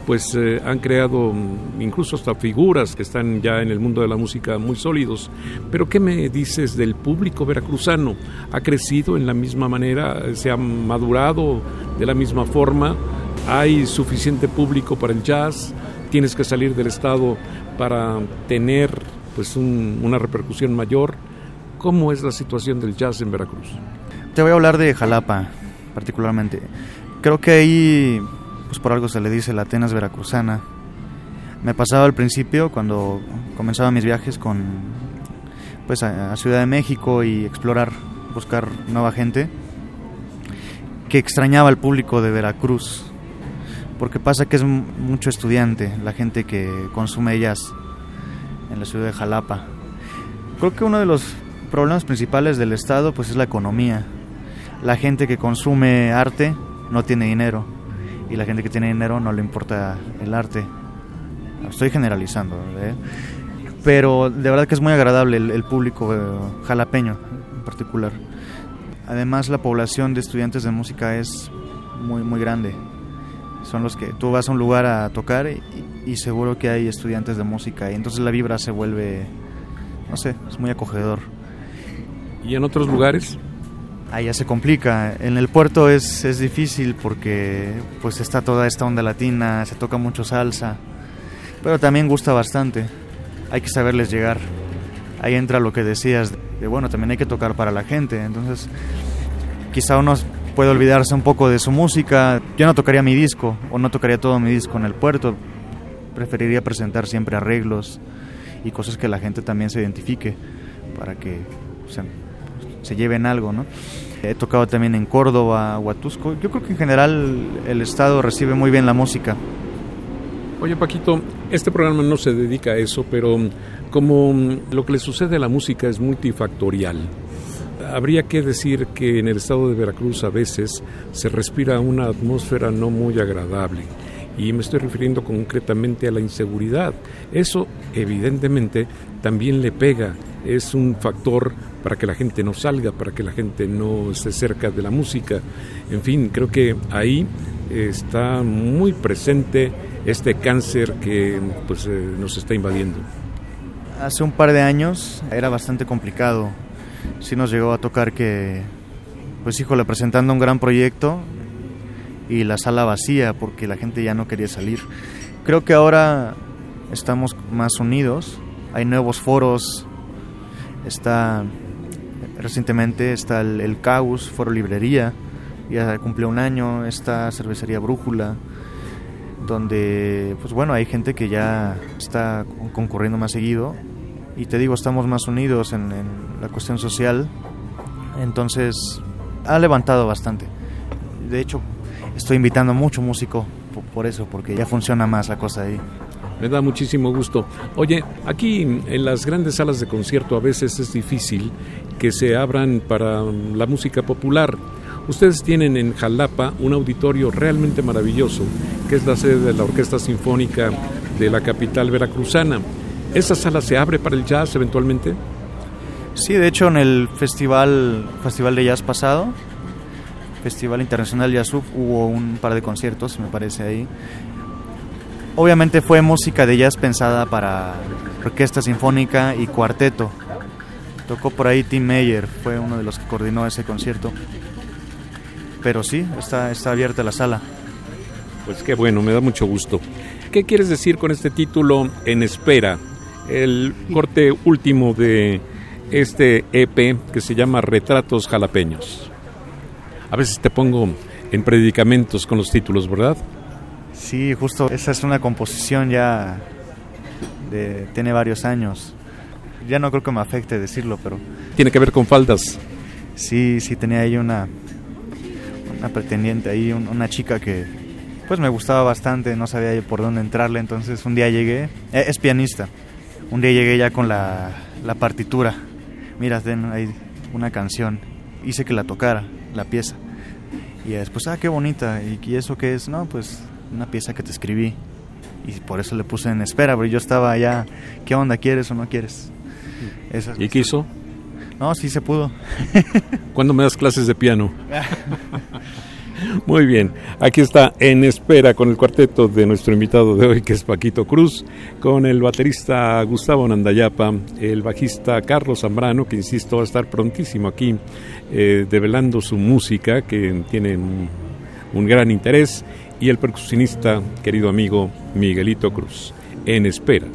pues eh, han creado mm, incluso hasta figuras que están ya en el mundo de la música muy sólidos. Pero ¿qué me dices del público veracruzano? ¿Ha crecido en la misma manera? ¿Se ha madurado de la misma forma? ¿Hay suficiente público para el jazz? ¿Tienes que salir del estado para tener pues una repercusión mayor? ¿Cómo es la situación del jazz en Veracruz? Te voy a hablar de Jalapa particularmente. Creo que ahí pues por algo se le dice la Atenas veracruzana. Me pasaba al principio cuando comenzaba mis viajes con pues a, Ciudad de México y explorar, buscar nueva gente, que extrañaba al público de Veracruz, porque pasa que es mucho estudiante la gente que consume jazz en la ciudad de Jalapa. Creo que uno de los problemas principales del estado pues es la economía. La gente que consume arte no tiene dinero y la gente que tiene dinero no le importa el arte. Estoy generalizando, ¿eh? pero de verdad que es muy agradable el, público eh, jalapeño en particular. Además la población de estudiantes de música es muy muy grande. Son los que tú vas a un lugar a tocar y, seguro que hay estudiantes de música y entonces la vibra se vuelve, no sé, es muy acogedor. ¿Y en otros lugares? ahí ya se complica. En el puerto es, es difícil porque pues está toda esta onda latina, se toca mucho salsa, pero también gusta bastante. Hay que saberles llegar. Ahí entra lo que decías, de bueno, también hay que tocar para la gente. Entonces, quizá uno puede olvidarse un poco de su música. Yo no tocaría mi disco o no tocaría todo mi disco en el puerto. Preferiría presentar siempre arreglos y cosas que la gente también se identifique para que se lleven algo, ¿no? He tocado también en Córdoba, Huatusco. Yo creo que en general el Estado recibe muy bien la música. Oye Paquito, este programa no se dedica a eso, pero como lo que le sucede a la música es multifactorial, habría que decir que en el estado de Veracruz a veces se respira una atmósfera no muy agradable y me estoy refiriendo concretamente a la inseguridad. Eso evidentemente también le pega, es un factor para que la gente no salga, para que la gente no esté cerca de la música. En fin, creo que ahí está muy presente este cáncer que pues, eh, nos está invadiendo. Hace un par de años era bastante complicado. Sí nos llegó a tocar que, pues híjole, presentando un gran proyecto, y la sala vacía porque la gente ya no quería salir. Creo que ahora estamos más unidos, hay nuevos foros, está recientemente está el, el Caus, Foro Librería, ya cumplió un año, está Cervecería Brújula, donde pues bueno, hay gente que ya está concurriendo más seguido y te digo, estamos más unidos en, en la cuestión social, entonces ha levantado bastante. De hecho, estoy invitando mucho músico por eso, porque ya funciona más la cosa ahí. Me da muchísimo gusto. Oye, aquí en las grandes salas de concierto a veces es difícil que se abran para la música popular. Ustedes tienen en Jalapa un auditorio realmente maravilloso, que es la sede de la Orquesta Sinfónica de la capital veracruzana. ¿Esa sala se abre para el jazz eventualmente? Sí, de hecho en el festival, festival de jazz pasado Festival Internacional Yazuf hubo un par de conciertos, me parece ahí. Obviamente fue música de jazz pensada para orquesta sinfónica y cuarteto. Tocó por ahí Tim Meyer, fue uno de los que coordinó ese concierto. pero sí, está, está abierta la sala. Pues qué bueno, me da mucho gusto. ¿Qué quieres decir con este título En Espera? El corte último de este EP que se llama Retratos Jalapeños. A veces te pongo en predicamentos con los títulos, ¿verdad? Sí, justo esa es una composición ya de tiene varios años. Ya no creo que me afecte decirlo, pero tiene que ver con faldas. Sí, sí tenía ahí una una pretendiente ahí, una chica que pues me gustaba bastante, no sabía por dónde entrarle, entonces un día llegué, eh, es pianista. Un día llegué ya con la, la partitura. Mira, ten ahí una canción. Hice que la tocara, la pieza. Y después, ah, qué bonita. ¿Y, eso qué es? No, pues una pieza que te escribí. Y por eso le puse en espera, pero yo estaba ya, ¿qué onda? ¿Quieres o no quieres? ¿Y qué hizo? No, sí se pudo. *laughs* ¿Cuándo me das clases de piano? *laughs* Muy bien, aquí está en espera con el cuarteto de nuestro invitado de hoy, que es Paquito Cruz, con el baterista Gustavo Nandayapa, el bajista Carlos Zambrano, que insisto va a estar prontísimo aquí eh, develando su música, que tiene un gran interés, y el percusionista, querido amigo Miguelito Cruz. En espera.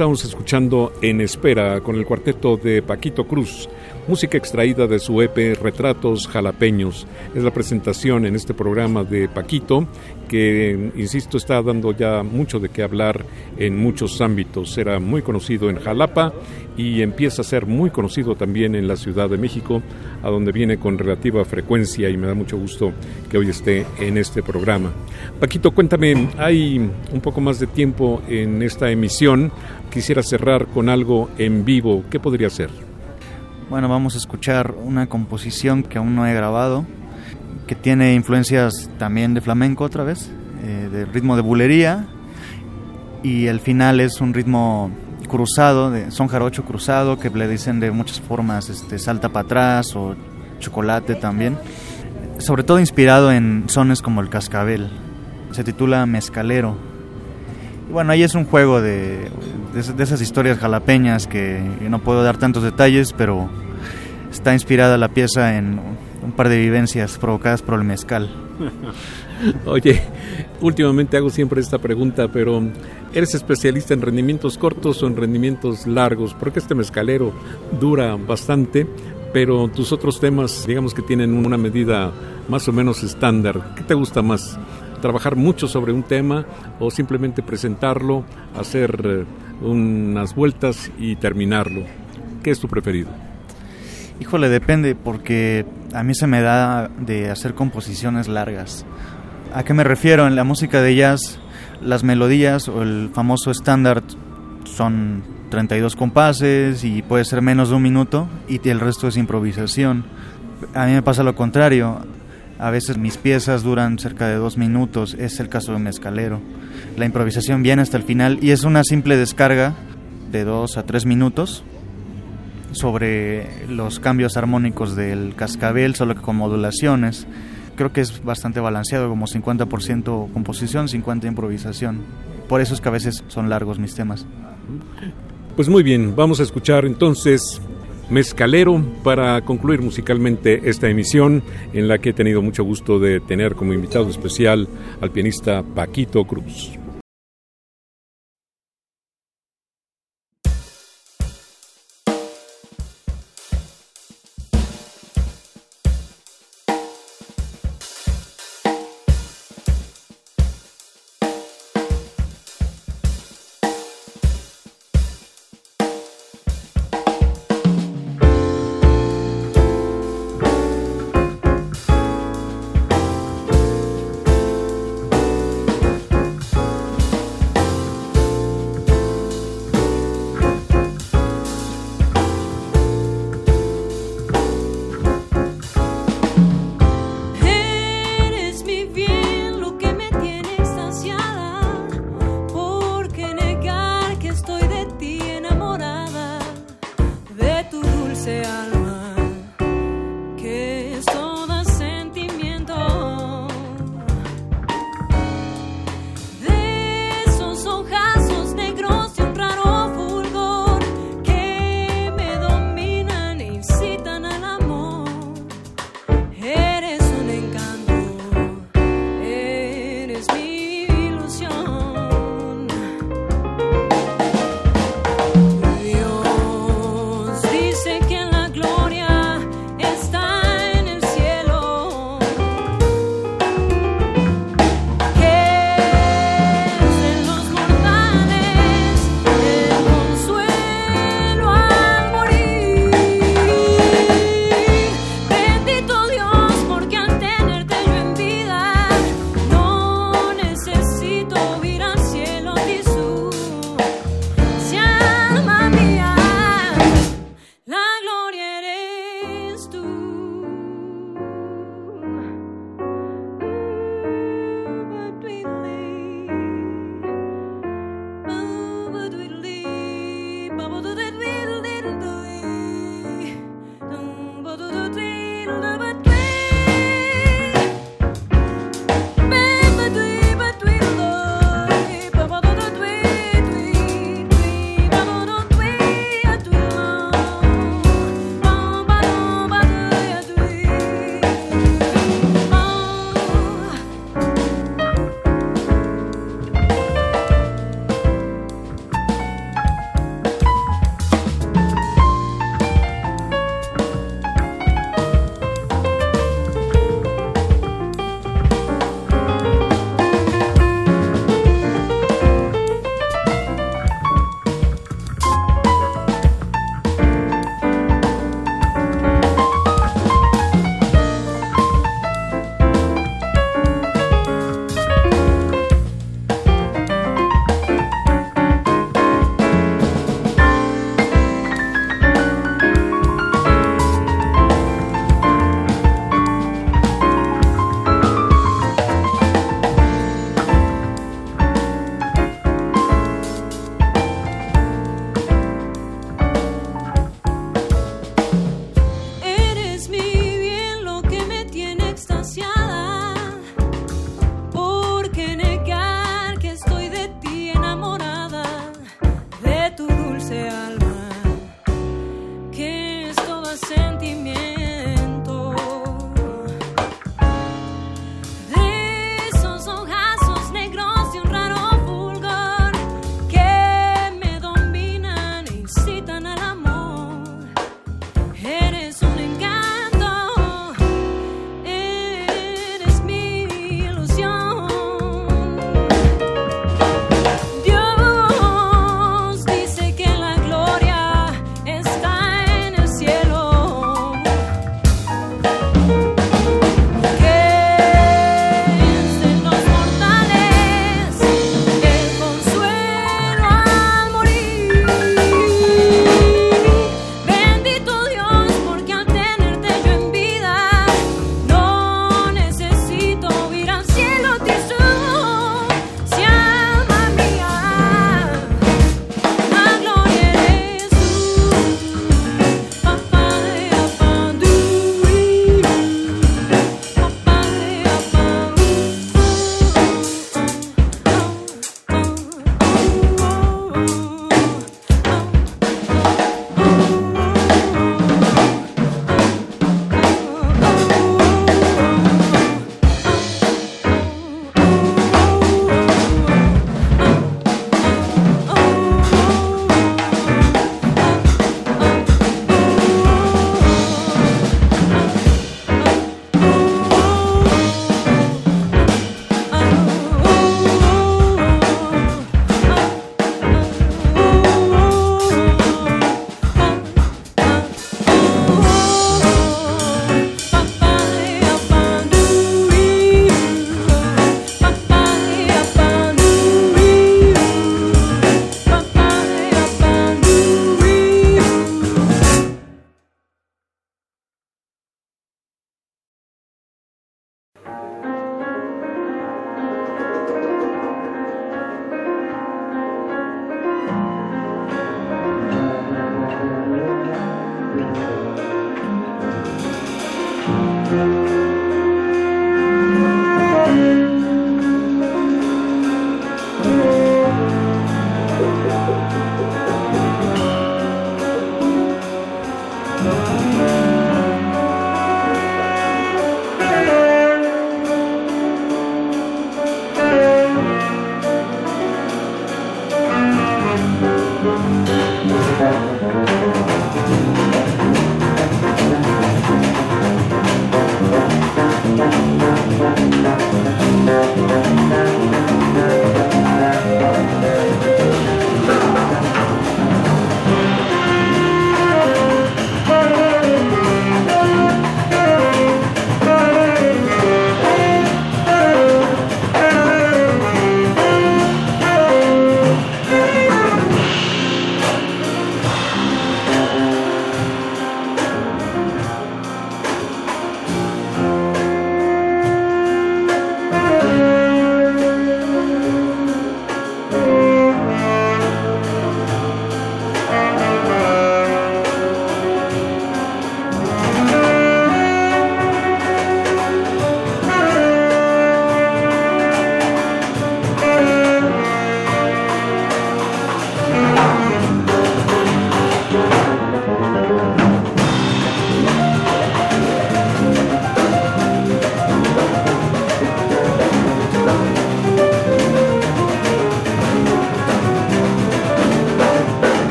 Estamos escuchando En Espera con el cuarteto de Paquito Cruz, música extraída de su EP Retratos Jalapeños. Es la presentación en este programa de Paquito que, insisto, está dando ya mucho de qué hablar en muchos ámbitos. Era muy conocido en Jalapa y empieza a ser muy conocido también en la Ciudad de México, a donde viene con relativa frecuencia y me da mucho gusto que hoy esté en este programa. Paquito, cuéntame, hay un poco más de tiempo en esta emisión. Quisiera cerrar con algo en vivo. ¿Qué podría ser? Bueno, vamos a escuchar una composición que aún no he grabado que tiene influencias también de flamenco otra vez, eh, de ritmo de bulería, y el final es un ritmo cruzado, de son jarocho cruzado, que le dicen de muchas formas, este, salta para atrás o chocolate también, sobre todo inspirado en sones como el cascabel, se titula Mezcalero. Y bueno, ahí es un juego de, de esas historias jalapeñas que no puedo dar tantos detalles, pero está inspirada la pieza en un par de vivencias provocadas por el mezcal. *laughs* Oye, últimamente hago siempre esta pregunta, pero ¿eres especialista en rendimientos cortos o en rendimientos largos? Porque este mezcalero dura bastante, pero tus otros temas, digamos que tienen una medida más o menos estándar. ¿Qué te gusta más? ¿Trabajar mucho sobre un tema o simplemente presentarlo, hacer eh, unas vueltas y terminarlo? ¿Qué es tu preferido? Híjole, depende, porque a mí se me da de hacer composiciones largas. ¿A qué me refiero? En la música de jazz, las melodías o el famoso estándar son 32 compases y puede ser menos de un minuto y el resto es improvisación. A mí me pasa lo contrario. A veces mis piezas duran cerca de dos minutos, es el caso de Mezcalero. La improvisación viene hasta el final y es una simple descarga de dos a tres minutos sobre los cambios armónicos del cascabel, solo que con modulaciones. Creo que es bastante balanceado, como 50% composición, 50% improvisación. Por eso es que a veces son largos mis temas. Pues muy bien, vamos a escuchar entonces Mezcalero para concluir musicalmente esta emisión en la que he tenido mucho gusto de tener como invitado especial al pianista Paquito Cruz.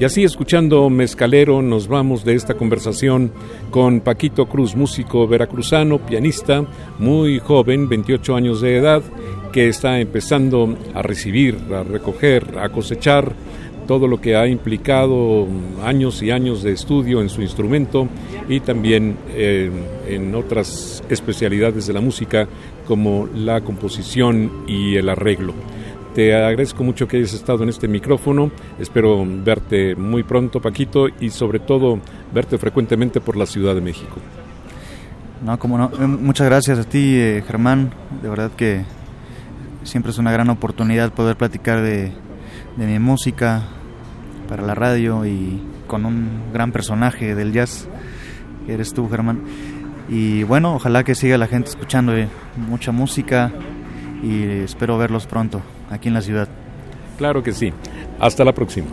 Y así escuchando Mezcalero nos vamos de esta conversación con Paquito Cruz, músico veracruzano, pianista, muy joven, 28 años de edad, que está empezando a recibir, a recoger, a cosechar todo lo que ha implicado años y años de estudio en su instrumento y también eh, en otras especialidades de la música como la composición y el arreglo. Te agradezco mucho que hayas estado en este micrófono. Espero verte muy pronto, Paquito, y sobre todo verte frecuentemente por la Ciudad de México. No, como no. Eh, muchas gracias a ti, eh, Germán. De verdad que siempre es una gran oportunidad poder platicar de, de mi música para la radio y con un gran personaje del jazz que eres tú, Germán. Y bueno, ojalá que siga la gente escuchando eh, mucha música y espero verlos pronto aquí en la ciudad. Claro que sí. Hasta la próxima.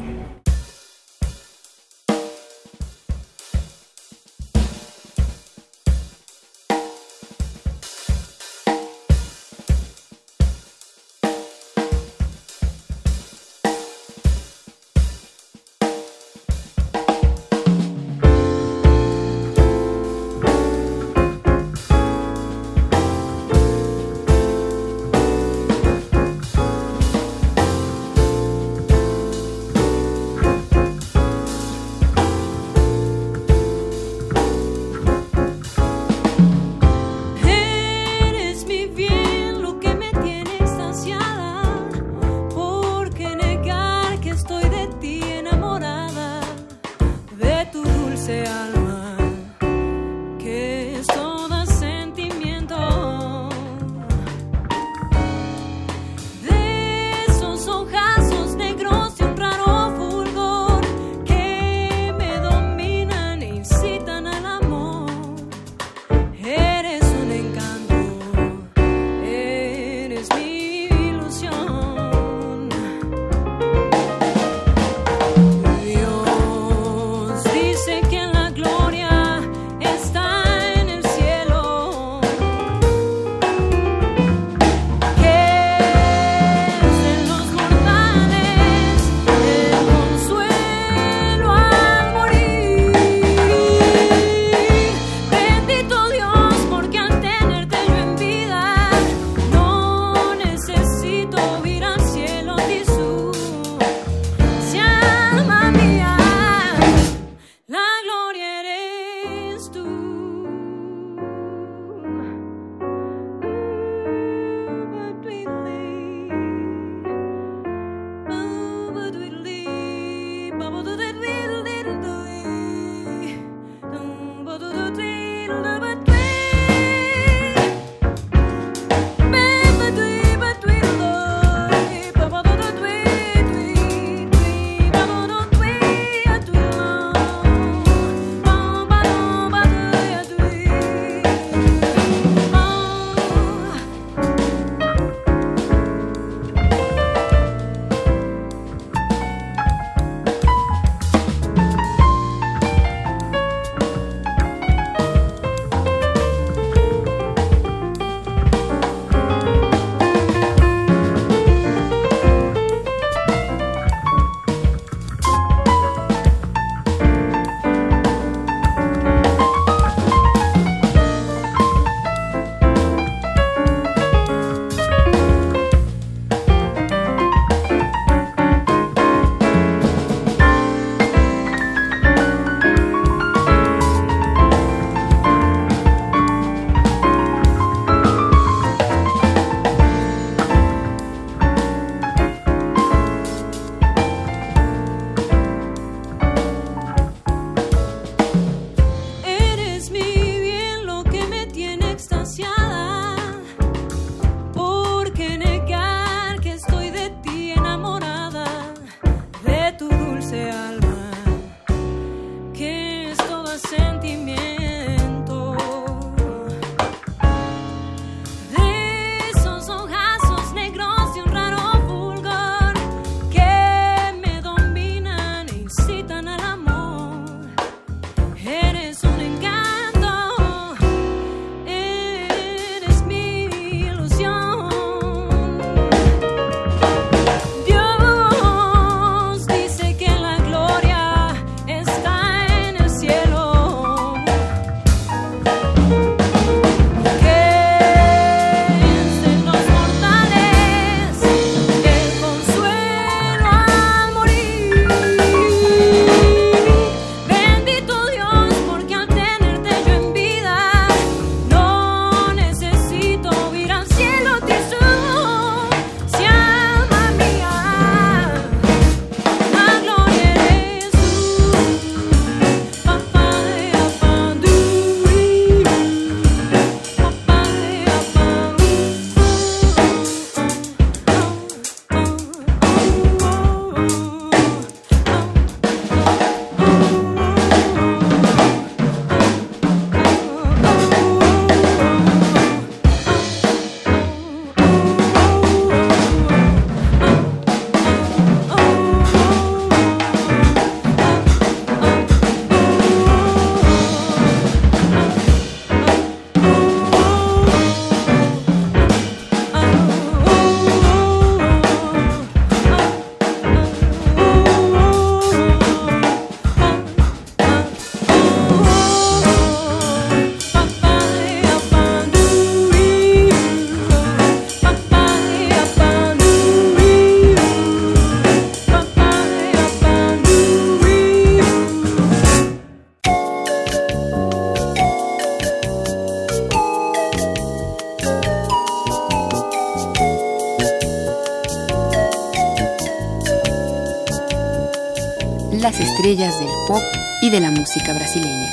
Estrellas del pop y de la música brasileña.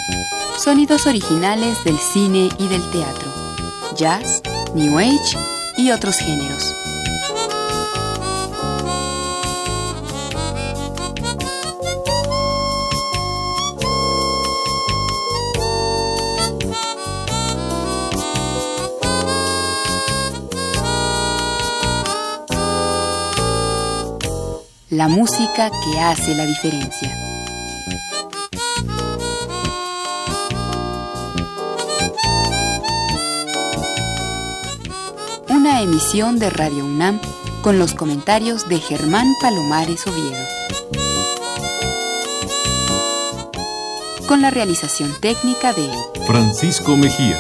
Sonidos originales del cine y del teatro. Jazz, New Age y otros géneros. la música que hace la diferencia. Emisión de Radio UNAM con los comentarios de Germán Palomares Oviedo. Con la realización técnica de Francisco Mejía.